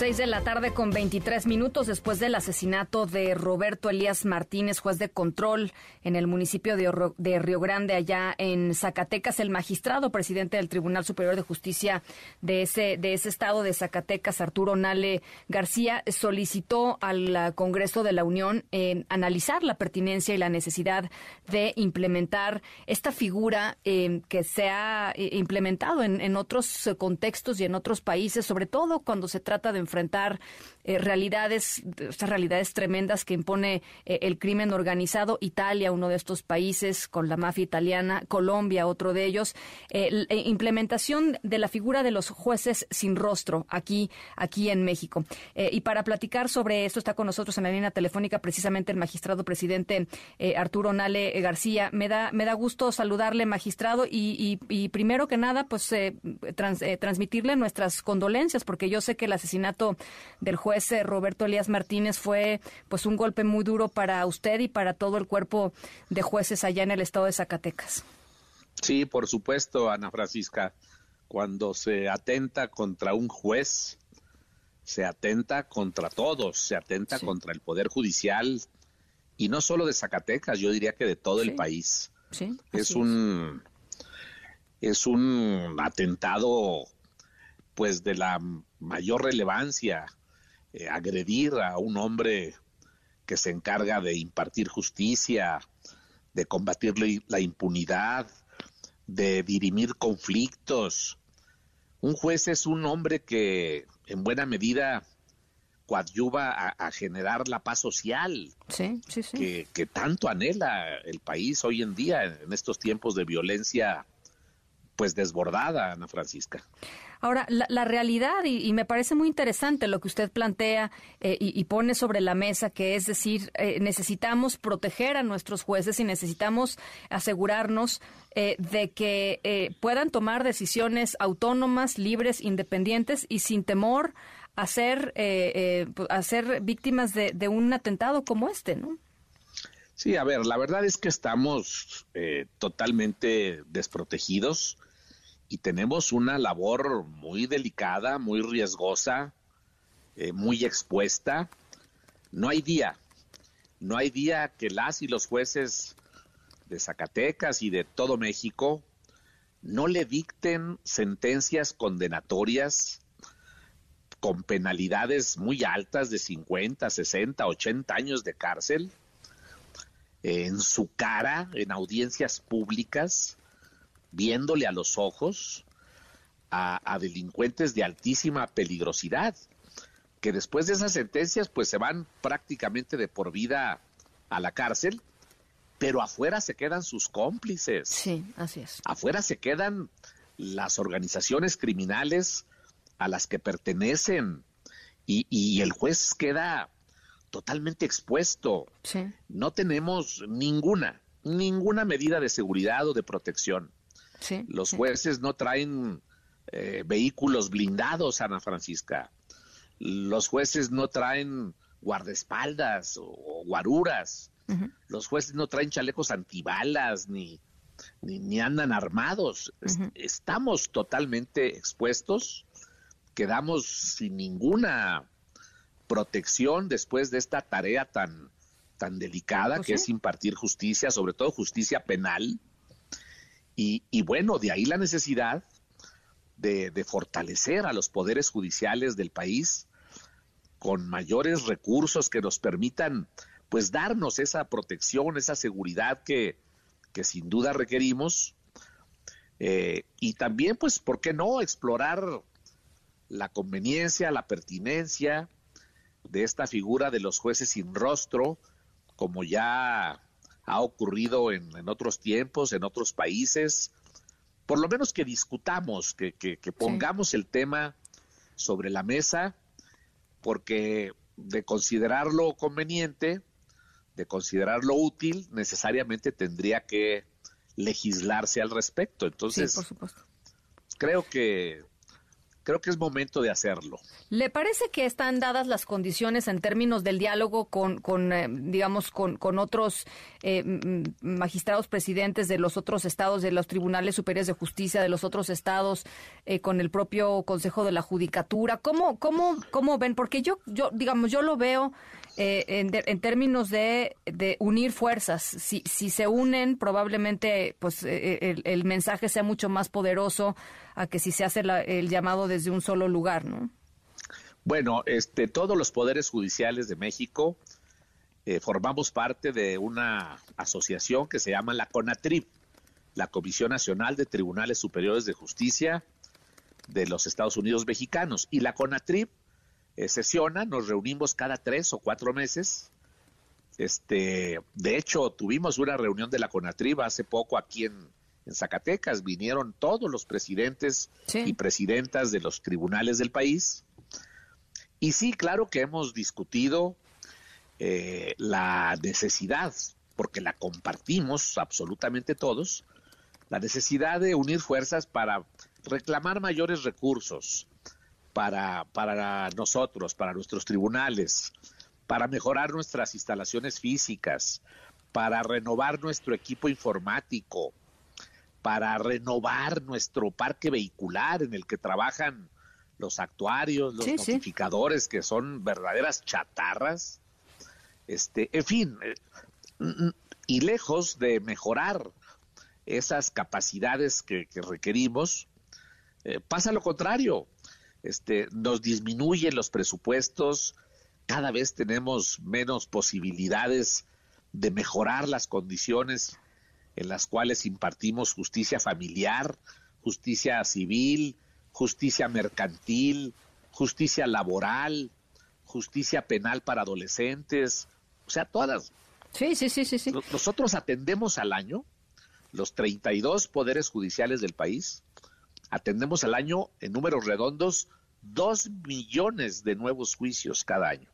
6 de la tarde con 23 minutos después del asesinato de Roberto Elías Martínez, juez de control en el municipio de, Río Grande, allá en Zacatecas, el magistrado presidente del Tribunal Superior de Justicia de ese, de ese estado de Zacatecas, Arturo Nale García, solicitó al Congreso de la Unión eh, analizar la pertinencia y la necesidad de implementar esta figura eh, que se ha eh, implementado en, en otros contextos y en otros países, sobre todo cuando se trata de enfrentar eh, realidades, estas realidades tremendas que impone eh, el crimen organizado. Italia, uno de estos países, con la mafia italiana, Colombia, otro de ellos. Eh, implementación de la figura de los jueces sin rostro aquí, aquí en México. y para platicar sobre esto está con nosotros en la línea telefónica precisamente el magistrado presidente Arturo Nale García. Me da, me da gusto saludarle, magistrado, y, primero que nada, pues transmitirle nuestras condolencias, porque yo sé que el asesinato del juez eh, Roberto Elías Martínez fue pues un golpe muy duro para usted y para todo el cuerpo de jueces allá en el estado de Zacatecas. Sí, por supuesto, Ana Francisca. Cuando se atenta contra un juez, se atenta contra todos, se atenta contra el Poder Judicial y no solo de Zacatecas, yo diría que de todo el país. Sí, es un es un atentado pues de la mayor relevancia eh, agredir a un hombre que se encarga de impartir justicia, de combatir la impunidad, de dirimir conflictos. Un juez es un hombre que en buena medida coadyuva a, generar la paz social Que, que, tanto anhela el país hoy en día en estos tiempos de violencia pues desbordada, Ana Francisca. Ahora, la, realidad, y, me parece muy interesante lo que usted plantea eh, y, pone sobre la mesa, que es decir, eh, necesitamos proteger a nuestros jueces y necesitamos asegurarnos eh, de que puedan tomar decisiones autónomas, libres, independientes y sin temor a ser, a ser víctimas de, de, un atentado como este, ¿no? Sí, a ver, la verdad es que estamos totalmente desprotegidos y tenemos una labor muy delicada, muy riesgosa, eh, muy expuesta. No hay día, no hay día que las y los jueces de Zacatecas y de todo México no le dicten sentencias condenatorias con penalidades muy altas de 50, 60, 80 años de cárcel en su cara, en audiencias públicas, viéndole a los ojos a, delincuentes de altísima peligrosidad, que después de esas sentencias pues se van prácticamente de por vida a la cárcel, pero afuera se quedan sus cómplices. Sí, así es. Afuera se quedan las organizaciones criminales a las que pertenecen y, y el juez queda totalmente expuesto. Sí. No tenemos ninguna, ninguna medida de seguridad o de protección. Los jueces no traen eh, vehículos blindados, Ana Francisca. Los jueces no traen guardaespaldas o, guaruras. Los jueces no traen chalecos antibalas ni, ni, andan armados. Estamos totalmente expuestos. Quedamos sin ninguna protección después de esta tarea tan, tan delicada pues que es impartir justicia, sobre todo justicia penal y, bueno, de ahí la necesidad de, fortalecer a los poderes judiciales del país con mayores recursos que nos permitan pues darnos esa protección, esa seguridad que, sin duda requerimos. Eh, y también, pues, ¿por qué no explorar la conveniencia, la pertinencia de esta figura de los jueces sin rostro, como ya ha ocurrido en, otros tiempos, en otros países. Por lo menos que discutamos, que, pongamos el tema sobre la mesa, porque de considerarlo conveniente, de considerarlo útil, necesariamente tendría que legislarse al respecto. Entonces, por supuesto. creo que creo que es momento de hacerlo. ¿Le parece que están dadas las condiciones en términos del diálogo con, eh, digamos, con, otros eh, magistrados presidentes de los otros estados, de los tribunales superiores de justicia de los otros estados, eh, con el propio Consejo de la Judicatura? ¿Cómo, cómo, cómo ven? Porque yo, yo, digamos, yo lo veo eh, en, términos de, unir fuerzas. Si, si se unen, probablemente pues eh, eh, el, mensaje sea mucho más poderoso a que si se hace el llamado desde un solo lugar, ¿no? Bueno, este, todos los poderes judiciales de México formamos parte de una asociación que se llama la CONATRIP, la Comisión Nacional de Tribunales Superiores de Justicia de los Estados Unidos Mexicanos. Y la CONATRIP eh, sesiona, nos reunimos cada tres o cuatro meses. Este, de hecho, tuvimos una reunión de la Conatriba hace poco aquí en, Zacatecas. Vinieron todos los presidentes y presidentas de los tribunales del país. Y sí, claro que hemos discutido eh, la necesidad, porque la compartimos absolutamente todos, la necesidad de unir fuerzas para reclamar mayores recursos, para, para nosotros, para nuestros tribunales, para mejorar nuestras instalaciones físicas, para renovar nuestro equipo informático, para renovar nuestro parque vehicular en el que trabajan los actuarios, los notificadores, que son verdaderas chatarras. Este, en fin, eh, y lejos de mejorar esas capacidades que, requerimos, eh, pasa lo contrario este, nos disminuyen los presupuestos, cada vez tenemos menos posibilidades de mejorar las condiciones en las cuales impartimos justicia familiar, justicia civil, justicia mercantil, justicia laboral, justicia penal para adolescentes, o sea, todas. Sí, sí, sí, sí, Nosotros atendemos al año los 32 poderes judiciales del país. Atendemos al año en números redondos dos millones de nuevos juicios cada año.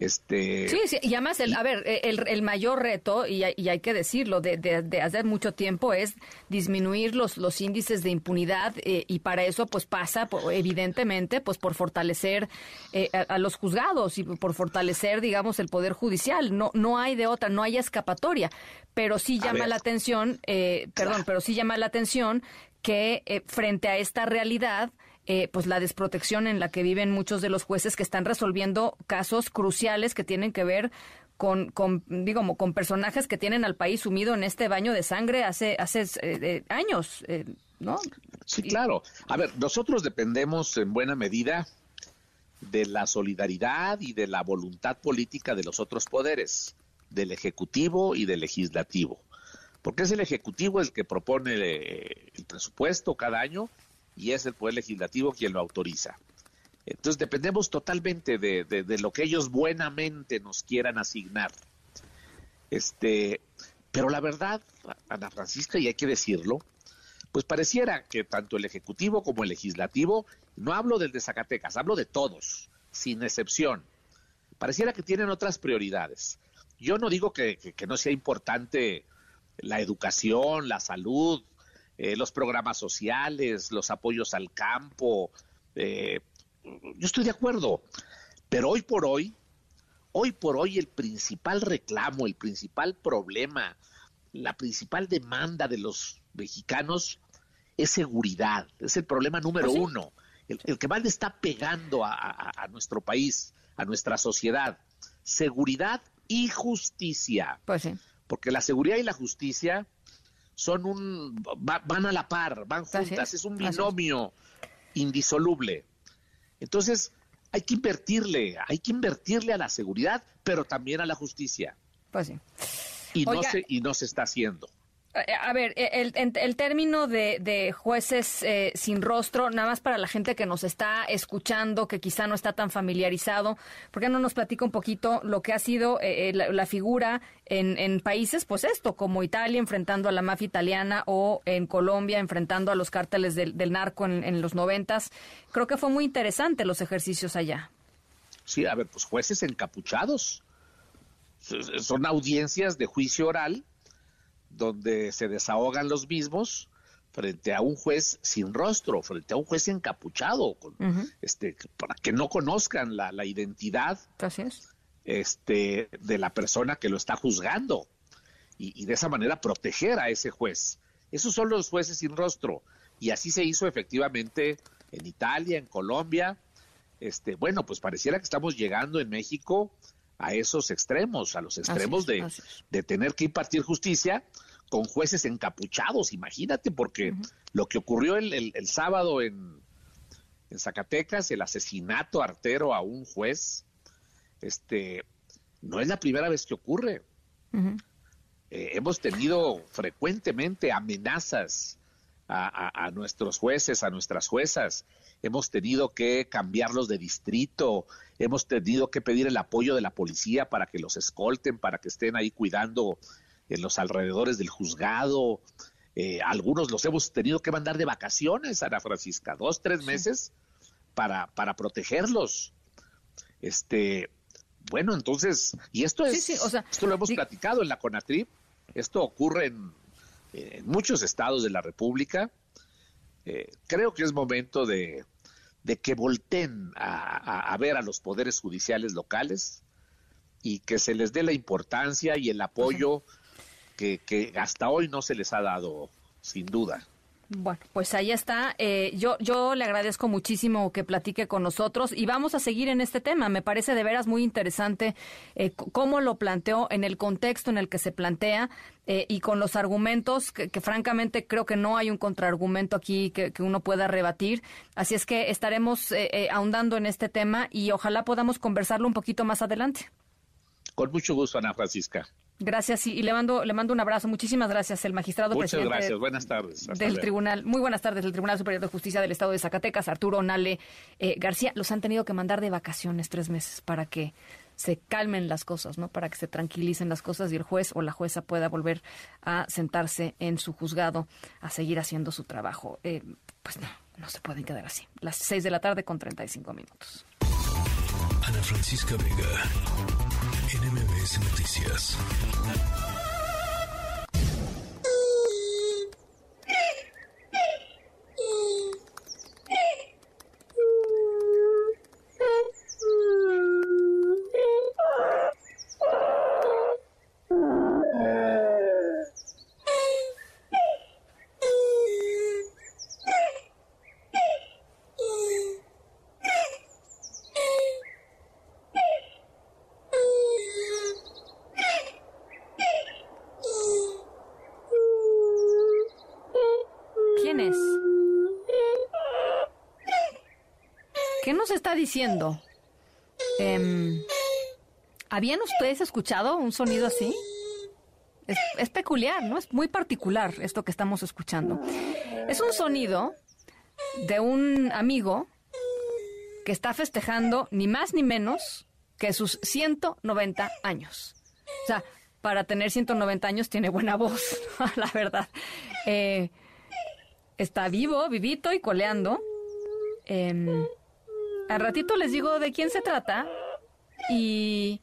Este, sí, sí, y además, el, a ver, el, el mayor reto, y, y, hay que decirlo, de, de, de, hace mucho tiempo es disminuir los, los índices de impunidad eh, y para eso pues pasa, evidentemente, pues por fortalecer eh, a, a, los juzgados y por fortalecer, digamos, el Poder Judicial. No, no hay de otra, no hay escapatoria, pero sí llama la atención, eh, perdón, pero sí llama la atención que eh, frente a esta realidad, eh, pues la desprotección en la que viven muchos de los jueces que están resolviendo casos cruciales que tienen que ver con, con digamos, con personajes que tienen al país sumido en este baño de sangre hace, hace eh, años, eh, ¿no? Sí, claro. A ver, nosotros dependemos en buena medida de la solidaridad y de la voluntad política de los otros poderes, del Ejecutivo y del Legislativo. Porque es el Ejecutivo el que propone el presupuesto cada año y es el Poder Legislativo quien lo autoriza. Entonces dependemos totalmente de, de, lo que ellos buenamente nos quieran asignar. Este, pero la verdad, Ana Francisca, y hay que decirlo, pues pareciera que tanto el Ejecutivo como el Legislativo, no hablo del de Zacatecas, hablo de todos, sin excepción, pareciera que tienen otras prioridades. Yo no digo que, que no sea importante la educación, la salud, eh, los programas sociales, los apoyos al campo. Eh, yo estoy de acuerdo, pero hoy por hoy, hoy por hoy el principal reclamo, el principal problema, la principal demanda de los mexicanos es seguridad, es el problema número ¿Ah, sí? uno, el, el, que más le está pegando a, a, a, nuestro país, a nuestra sociedad, seguridad y justicia. Pues sí. Porque la seguridad y la justicia son un va, van a la par, van juntas, es un binomio indisoluble. Entonces, hay que invertirle, hay que invertirle a la seguridad, pero también a la justicia. Pues sí. Y Oiga, no se y no se está haciendo. A ver, el, el término de, de jueces eh, sin rostro, nada más para la gente que nos está escuchando, que quizá no está tan familiarizado, ¿por qué no nos platica un poquito lo que ha sido eh, la, la, figura en, en, países, pues esto, como Italia enfrentando a la mafia italiana o en Colombia enfrentando a los cárteles del, del narco en los noventas? Creo que fue muy interesante los ejercicios allá. Sí, a ver, pues jueces encapuchados. Son audiencias de juicio oral donde se desahogan los mismos frente a un juez sin rostro, frente a un juez encapuchado, con, uh -huh. este, para que no conozcan la, la identidad este, de la persona que lo está juzgando y, y, de esa manera proteger a ese juez. Esos son los jueces sin rostro y así se hizo efectivamente en Italia, en Colombia. Este, bueno, pues pareciera que estamos llegando en México a esos extremos, a los extremos es, de, tener que impartir justicia con jueces encapuchados, imagínate, porque uh -huh. lo que ocurrió el, el, el sábado en, en, Zacatecas, el asesinato artero a un juez, este, no es la primera vez que ocurre. Uh -huh. eh, hemos tenido frecuentemente amenazas a, a, a nuestros jueces, a nuestras juezas, hemos tenido que cambiarlos de distrito, hemos tenido que pedir el apoyo de la policía para que los escolten, para que estén ahí cuidando en los alrededores del juzgado. Eh, algunos los hemos tenido que mandar de vacaciones, Ana Francisca, dos, tres meses sí. para, para protegerlos. Este, bueno, entonces, y esto es, sí, sí, o sea, esto lo hemos sí. platicado en la CONATRIP, esto ocurre en, en muchos estados de la República. Eh, creo que es momento de, de que volteen a, a, a, ver a los poderes judiciales locales y que se les dé la importancia y el apoyo. Que, que, hasta hoy no se les ha dado, sin duda. Bueno, pues ahí está. Eh, yo, yo le agradezco muchísimo que platique con nosotros y vamos a seguir en este tema. Me parece de veras muy interesante eh, cómo lo planteó en el contexto en el que se plantea eh, y con los argumentos que, que, francamente creo que no hay un contraargumento aquí que, que uno pueda rebatir. Así es que estaremos ahondando en este tema y ojalá podamos conversarlo un poquito más adelante. Con mucho gusto, Ana Francisca. Gracias y, y, le mando le mando un abrazo. Muchísimas gracias, el magistrado Muchas presidente gracias. Buenas tardes. Hasta del. Tribunal. Muy buenas tardes del Tribunal Superior de Justicia del Estado de Zacatecas, Arturo Nale eh, García. Los han tenido que mandar de vacaciones tres meses para que se calmen las cosas, ¿no? Para que se tranquilicen las cosas y el juez o la jueza pueda volver a sentarse en su juzgado a seguir haciendo su trabajo. Eh, pues no, no se pueden quedar así. Las 6 de la tarde con 35 minutos. Francisca Vega, NMBS Noticias. Diciendo, em, ¿habían ustedes escuchado un sonido así? Es, peculiar, ¿no? Es muy particular esto que estamos escuchando. Es un sonido de un amigo que está festejando ni más ni menos que sus 190 años. O sea, para tener 190 años tiene buena voz, la verdad. Eh, está vivo, vivito y coleando. Em, al ratito les digo de quién se trata y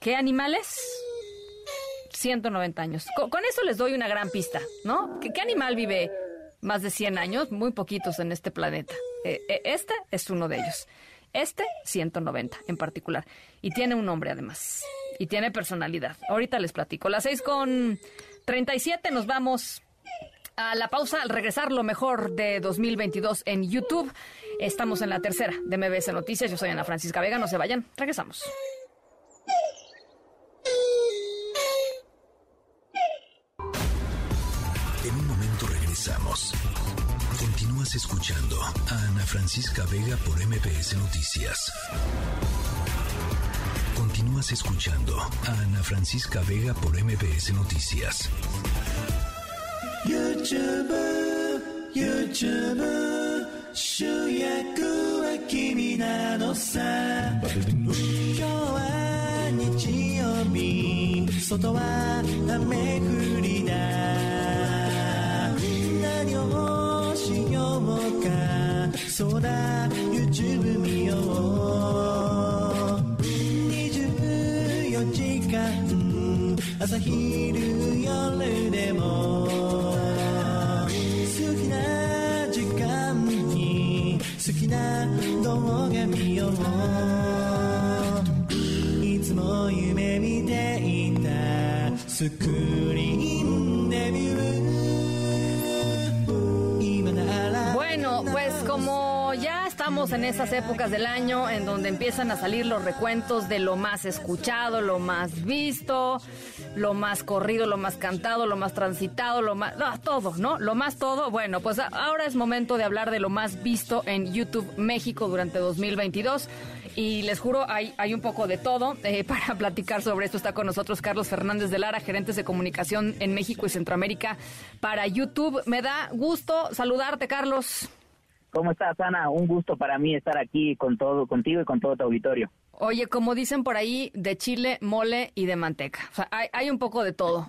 qué animales. 190 años. Con, eso les doy una gran pista, ¿no? ¿Qué, animal vive más de 100 años? Muy poquitos en este planeta. Eh, eh, este es uno de ellos. Este, 190 en particular. Y tiene un nombre además. Y tiene personalidad. Ahorita les platico. Las 6 con 37 nos vamos a la pausa al regresar lo mejor de 2022 en YouTube. Estamos en la tercera de MBS Noticias. Yo soy Ana Francisca Vega. No se vayan. Regresamos. En un momento regresamos. Continúas escuchando a Ana Francisca Vega por MBS Noticias. Continúas escuchando a Ana Francisca Vega por MBS Noticias. YouTube, YouTube. 主役は君なのさ。今日は日曜日。外は雨降りだ。何をしようか。そうだ YouTube 見よう。24時間。朝昼夜でも。な動画見よういつも夢見ていたスクリーンデビュー Bueno, pues como estamos en esas épocas del año en donde empiezan a salir los recuentos de lo más escuchado, lo más visto, lo más corrido, lo más cantado, lo más transitado, lo más... todo, ¿no? Lo más todo. Bueno, pues ahora es momento de hablar de lo más visto en YouTube México durante 2022. Y les juro, hay, un poco de todo. Eh, para platicar sobre esto está con nosotros Carlos Fernández de Lara, gerentes de comunicación en México y Centroamérica para YouTube. Me da gusto saludarte, Carlos. ¿Cómo estás, Ana? Un gusto para mí estar aquí con todo, contigo y con todo tu auditorio. Oye, como dicen por ahí, de chile, mole y de manteca. O sea, hay, un poco de todo.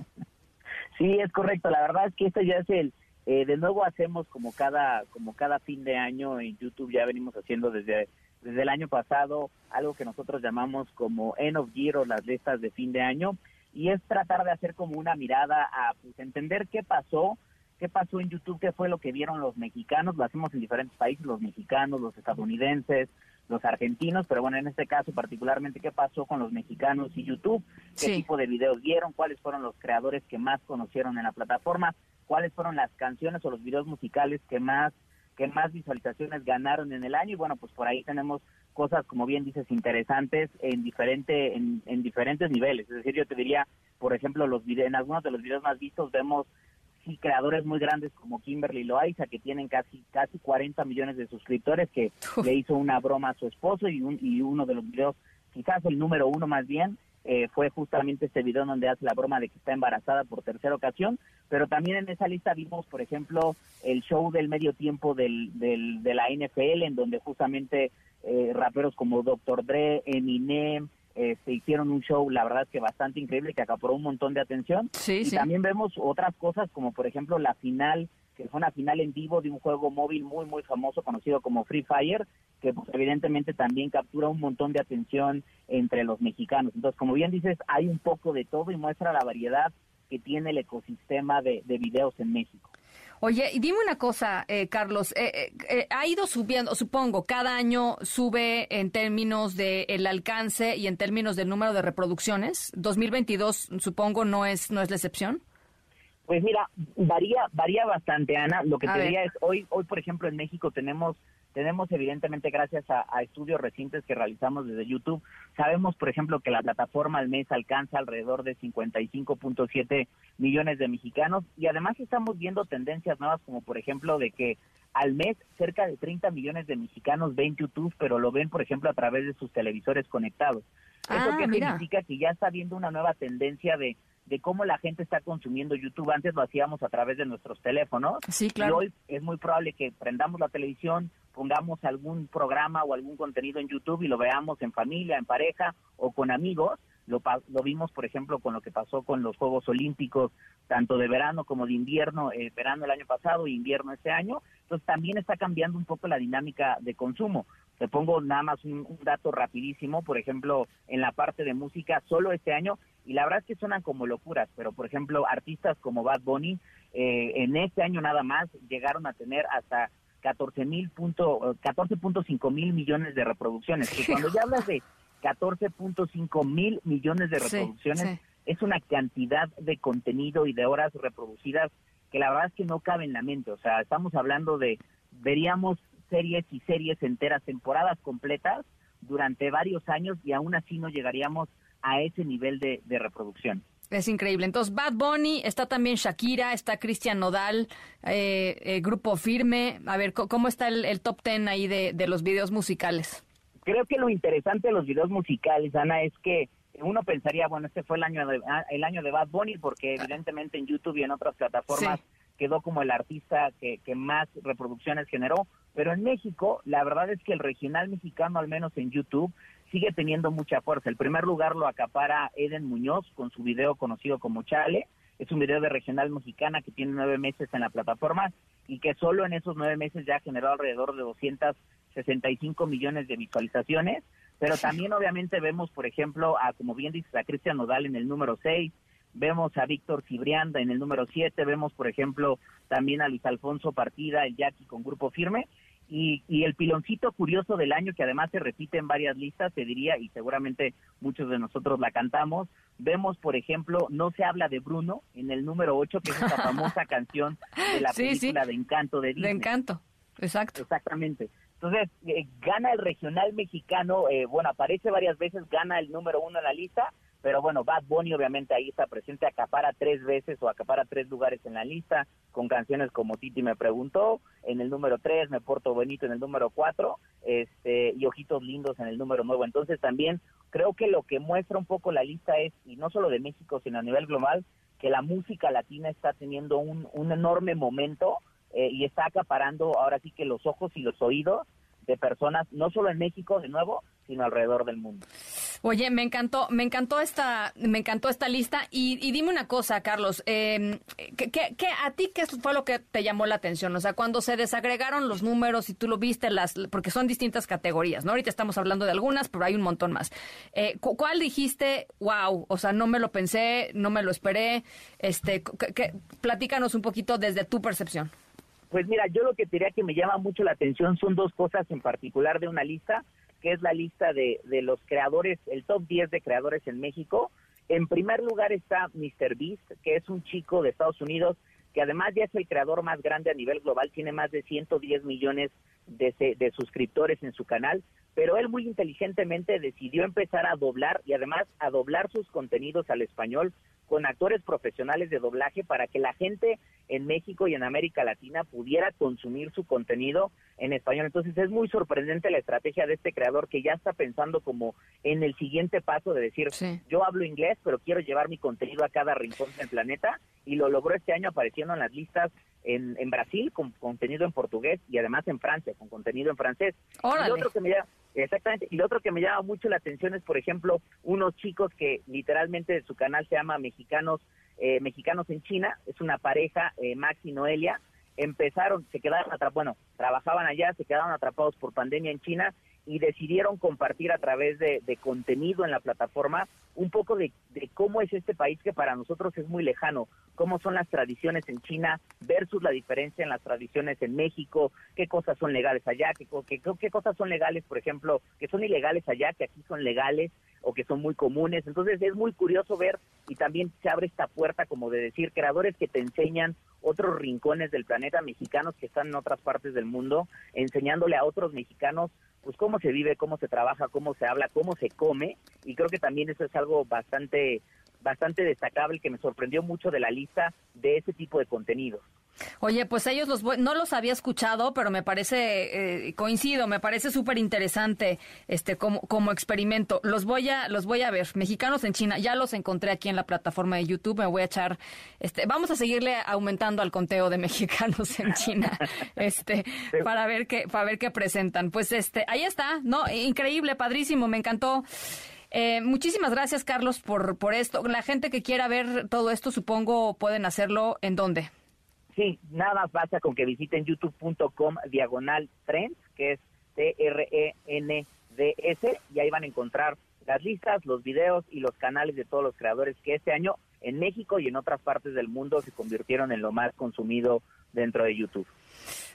Sí, es correcto. La verdad es que esto ya es el... Eh, de nuevo hacemos como cada como cada fin de año en YouTube ya venimos haciendo desde desde el año pasado algo que nosotros llamamos como end of year o las listas de fin de año y es tratar de hacer como una mirada a pues, entender qué pasó qué pasó en YouTube, qué fue lo que vieron los mexicanos, lo hacemos en diferentes países, los mexicanos, los estadounidenses, los argentinos, pero bueno, en este caso particularmente, ¿qué pasó con los mexicanos y YouTube? ¿Qué tipo de videos vieron? ¿Cuáles fueron los creadores que más conocieron en la plataforma? ¿Cuáles fueron las canciones o los videos musicales que más que más visualizaciones ganaron en el año? Y bueno, pues por ahí tenemos cosas, como bien dices, interesantes en diferente en, en diferentes niveles. Es decir, yo te diría, por ejemplo, los videos, en algunos de los videos más vistos vemos y creadores muy grandes como Kimberly Loaiza, que tienen casi casi 40 millones de suscriptores, que le hizo una broma a su esposo y, un, y uno de los videos, quizás el número uno más bien, eh, fue justamente este video donde hace la broma de que está embarazada por tercera ocasión, pero también en esa lista vimos, por ejemplo, el show del medio tiempo del, del, de la NFL, en donde justamente eh, raperos como Dr. Dre, Eminem, se este, hicieron un show, la verdad es que bastante increíble, que acaparó un montón de atención. Sí, y también vemos otras cosas como por ejemplo la final, que fue una final en vivo de un juego móvil muy, muy famoso conocido como Free Fire, que pues, evidentemente también captura un montón de atención entre los mexicanos. Entonces, como bien dices, hay un poco de todo y muestra la variedad que tiene el ecosistema de, de videos en México. Oye, y dime una cosa, eh, Carlos, eh, eh, ha ido subiendo, supongo, cada año sube en términos del el alcance y en términos del número de reproducciones. 2022, supongo, no es no es la excepción. Pues mira, varía varía bastante, Ana. Lo que te diría es hoy hoy por ejemplo en México tenemos tenemos evidentemente gracias a, estudios recientes que realizamos desde YouTube, sabemos por ejemplo que la plataforma al mes alcanza alrededor de 55.7 millones de mexicanos y además estamos viendo tendencias nuevas como por ejemplo de que al mes cerca de 30 millones de mexicanos ven YouTube, pero lo ven por ejemplo a través de sus televisores conectados. Eso ah, que significa que ya está viendo una nueva tendencia de de cómo la gente está consumiendo YouTube. Antes lo hacíamos a través de nuestros teléfonos. Sí, claro. Y hoy es muy probable que prendamos la televisión, pongamos algún programa o algún contenido en YouTube y lo veamos en familia, en pareja o con amigos. Lo, lo vimos, por ejemplo, con lo que pasó con los Juegos Olímpicos, tanto de verano como de invierno, eh, verano el año pasado e invierno este año. Entonces también está cambiando un poco la dinámica de consumo. Te pongo nada más un, dato rapidísimo, por ejemplo, en la parte de música, solo este año, y la verdad es que suenan como locuras, pero por ejemplo, artistas como Bad Bunny, eh, en este año nada más llegaron a tener hasta 14 mil punto, 14.5 mil millones de reproducciones. Que cuando ya hablas de 14.5 mil millones de reproducciones, es una cantidad de contenido y de horas reproducidas que la verdad es que no cabe en la mente. O sea, estamos hablando de, veríamos series y series enteras, temporadas completas durante varios años y aún así no llegaríamos a ese nivel de, de reproducción. Es increíble. Entonces, Bad Bunny, está también Shakira, está Cristian Nodal, eh, eh, Grupo Firme. A ver, ¿cómo está el, top ten ahí de, de, los videos musicales? Creo que lo interesante de los videos musicales, Ana, es que uno pensaría, bueno, este fue el año de, ah, el año de Bad Bunny, porque evidentemente en YouTube y en otras plataformas quedó como el artista que, que más reproducciones generó. Pero en México, la verdad es que el regional mexicano, al menos en YouTube, sigue teniendo mucha fuerza. El primer lugar lo acapara Eden Muñoz con su video conocido como Chale. Es un video de regional mexicana que tiene nueve meses en la plataforma y que solo en esos nueve meses ya generó alrededor de 265 millones de visualizaciones. Pero también obviamente vemos, por ejemplo, a, como bien dices, a Cristian Nodal en el número 6, vemos a Víctor Cibrianda en el número 7, vemos, por ejemplo, también a Luis Alfonso Partida, el Jackie con Grupo Firme, y, y, el piloncito curioso del año, que además se repite en varias listas, se diría, y seguramente muchos de nosotros la cantamos, vemos, por ejemplo, No se habla de Bruno, en el número 8, que es esa famosa canción de la película de Encanto de Disney. De Encanto, exacto. Exactamente. Entonces, eh, gana el regional mexicano, eh, bueno, aparece varias veces, gana el número uno en la lista, pero bueno, Bad Bunny obviamente ahí está presente, acapara tres veces o acapara tres lugares en la lista, con canciones como Titi me preguntó, en el número tres, Me Porto Bonito en el número cuatro, este, y Ojitos Lindos en el número nueve. Entonces también creo que lo que muestra un poco la lista es, y no solo de México, sino a nivel global, que la música latina está teniendo un, un enorme momento eh, y está acaparando ahora sí que los ojos y los oídos de personas, no solo en México, de nuevo, sino alrededor del mundo. Oye, me encantó, me encantó esta, me encantó esta lista y, dime una cosa, Carlos, eh, ¿qué, a ti qué fue lo que te llamó la atención? O sea, cuando se desagregaron los números y tú lo viste, las, porque son distintas categorías, ¿no? Ahorita estamos hablando de algunas, pero hay un montón más. Eh, ¿Cuál dijiste, wow, o sea, no me lo pensé, no me lo esperé? Este, platícanos un poquito desde tu percepción. Pues mira, yo lo que diría que me llama mucho la atención son dos cosas en particular de una lista, que es la lista de, de los creadores, el top 10 de creadores en México. En primer lugar está Mr. Beast, que es un chico de Estados Unidos que además ya es el creador más grande a nivel global, tiene más de 110 millones de, de, suscriptores en su canal, pero él muy inteligentemente decidió empezar a doblar y además a doblar sus contenidos al español con actores profesionales de doblaje para que la gente en México y en América Latina pudiera consumir su contenido en español. Entonces es muy sorprendente la estrategia de este creador que ya está pensando como en el siguiente paso de decir, yo hablo inglés, pero quiero llevar mi contenido a cada rincón del planeta y lo logró este año apareciendo en las listas en, en Brasil con contenido en portugués y además en Francia con contenido en francés. Y otro que me Exactamente. Y lo otro que me llama mucho la atención es, por ejemplo, unos chicos que literalmente su canal se llama Mexicanos eh, Mexicanos en China. Es una pareja, eh, Max y Noelia. Empezaron, se quedaron atrapados, bueno, trabajaban allá, se quedaron atrapados por pandemia en China y decidieron compartir a través de, contenido en la plataforma un poco de, cómo es este país que para nosotros es muy lejano, cómo son las tradiciones en China versus la diferencia en las tradiciones en México, qué cosas son legales allá, qué, qué, qué cosas son legales, por ejemplo, que son ilegales allá, que aquí son legales o que son muy comunes. Entonces es muy curioso ver y también se abre esta puerta como de decir creadores que te enseñan otros rincones del planeta mexicanos que están en otras partes del mundo, enseñándole a otros mexicanos pues cómo se vive, cómo se trabaja, cómo se habla, cómo se come y creo que también eso es algo bastante bastante destacable que me sorprendió mucho de la lista de ese tipo de contenidos. Oye, pues ellos los no los había escuchado, pero me parece eh, coincido, me parece súper interesante este como como experimento. Los voy a los voy a ver. Mexicanos en China, ya los encontré aquí en la plataforma de YouTube. Me voy a echar este vamos a seguirle aumentando al conteo de mexicanos en China. este para ver qué para ver qué presentan. Pues este, ahí está, no, increíble, padrísimo, me encantó. Eh, muchísimas gracias, Carlos, por, por esto. La gente que quiera ver todo esto, supongo, pueden hacerlo en dónde. Sí, nada más basta con que visiten youtube.com diagonal trends, que es T-R-E-N-D-S, y ahí van a encontrar las listas, los videos y los canales de todos los creadores que este año en México y en otras partes del mundo se convirtieron en lo más consumido dentro de YouTube.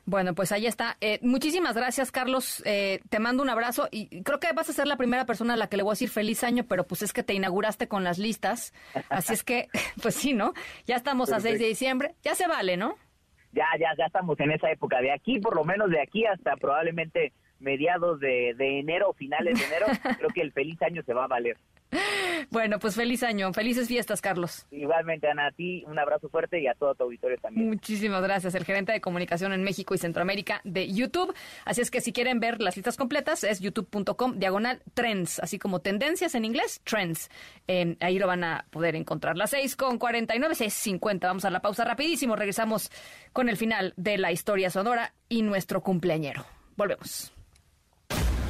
Bueno, pues ahí está. Eh, muchísimas gracias, Carlos. Eh, te mando un abrazo y creo que vas a ser la primera persona a la que le voy a decir feliz año, pero pues es que te inauguraste con las listas. Así es que, pues sí, ¿no? Ya estamos a 6 de diciembre. Ya se vale, ¿no? Ya, ya, ya estamos en esa época. De aquí, por lo menos de aquí hasta probablemente mediados de, de enero o finales de enero, creo que el feliz año se va a valer. Bueno, pues feliz año, felices fiestas, Carlos. Igualmente, Ana, a ti un abrazo fuerte y a todo tu auditorio también. Muchísimas gracias, el gerente de comunicación en México y Centroamérica de YouTube. Así es que si quieren ver las listas completas, es youtube.com diagonal trends, así como tendencias en inglés, trends. ahí lo van a poder encontrar. Las 6 con 49, 6.50. Vamos a la pausa rapidísimo. Regresamos con el final de la historia sonora y nuestro cumpleañero. Volvemos.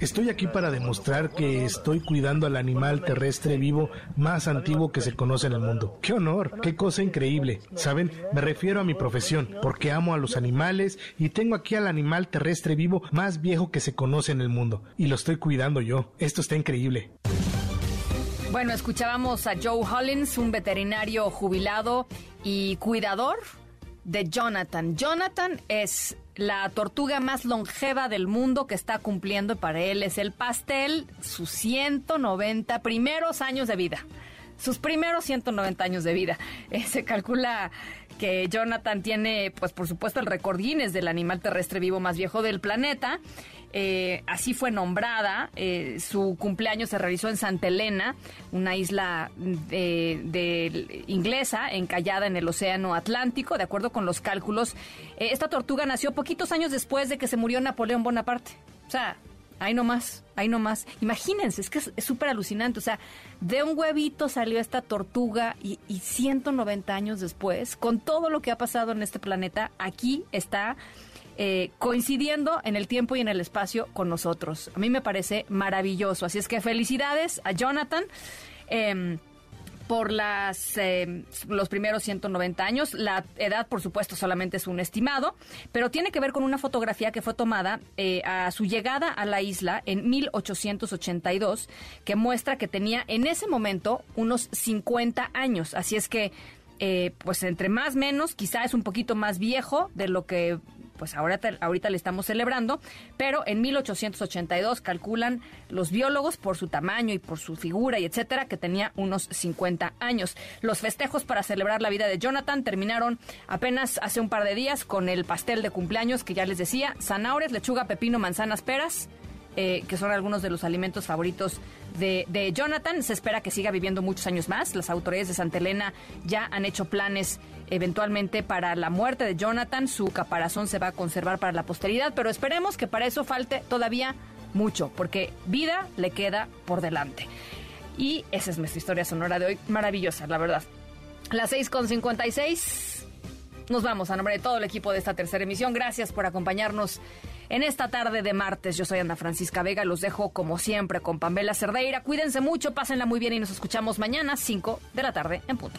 Estoy aquí para demostrar que estoy cuidando al animal terrestre vivo más antiguo que se conoce en el mundo. ¡Qué honor! ¡Qué cosa increíble! ¿Saben? Me refiero a mi profesión, porque amo a los animales y tengo aquí al animal terrestre vivo más viejo que se conoce en el mundo. Y lo estoy cuidando yo. Esto está increíble. Bueno, escuchábamos a Joe Hollins, un veterinario jubilado y cuidador de Jonathan. Jonathan es la tortuga más longeva del mundo que está cumpliendo para él es el pastel, sus 190 primeros años de vida. Sus primeros 190 años de vida. Eh, se calcula que Jonathan tiene, pues por supuesto, el récord Guinness del animal terrestre vivo más viejo del planeta. Eh, así fue nombrada. Eh, su cumpleaños se realizó en Santa Elena, una isla de, inglesa encallada en el Océano Atlántico. De acuerdo con los cálculos, esta tortuga nació poquitos años después de que se murió Napoleón Bonaparte. O sea, ahí nomás, ahí nomás. Imagínense, es que es súper alucinante. O sea, de un huevito salió esta tortuga y, y 190 años después, con todo lo que ha pasado en este planeta, aquí está eh, coincidiendo en el tiempo y en el espacio con nosotros. A mí me parece maravilloso. Así es que felicidades a Jonathan. Em, por las, em, los primeros 190 años. La edad, por supuesto, solamente es un estimado, pero tiene que ver con una fotografía que fue tomada eh, a su llegada a la isla en 1882, que muestra que tenía en ese momento unos 50 años. Así es que, eh, pues entre más menos, quizá es un poquito más viejo de lo que pues ahora, ahorita le estamos celebrando, pero en 1882 calculan los biólogos por su tamaño y por su figura y etcétera que tenía unos 50 años. Los festejos para celebrar la vida de Jonathan terminaron apenas hace un par de días con el pastel de cumpleaños que ya les decía, zanahorias, lechuga, pepino, manzanas, peras, eh, que son algunos de los alimentos favoritos de, de, Jonathan. Se espera que siga viviendo muchos años más. Las autoridades de Santa Elena ya han hecho planes eventualmente para la muerte de Jonathan. Su caparazón se va a conservar para la posteridad, pero esperemos que para eso falte todavía mucho, porque vida le queda por delante. Y esa es nuestra historia sonora de hoy, maravillosa, la verdad. Las 6.56, nos vamos a nombre de todo el equipo de esta tercera emisión. Gracias por acompañarnos en esta tarde de martes. Yo soy Ana Francisca Vega, los dejo como siempre con Pamela Cerdeira. Cuídense mucho, pásenla muy bien y nos escuchamos mañana, 5 de la tarde en punto.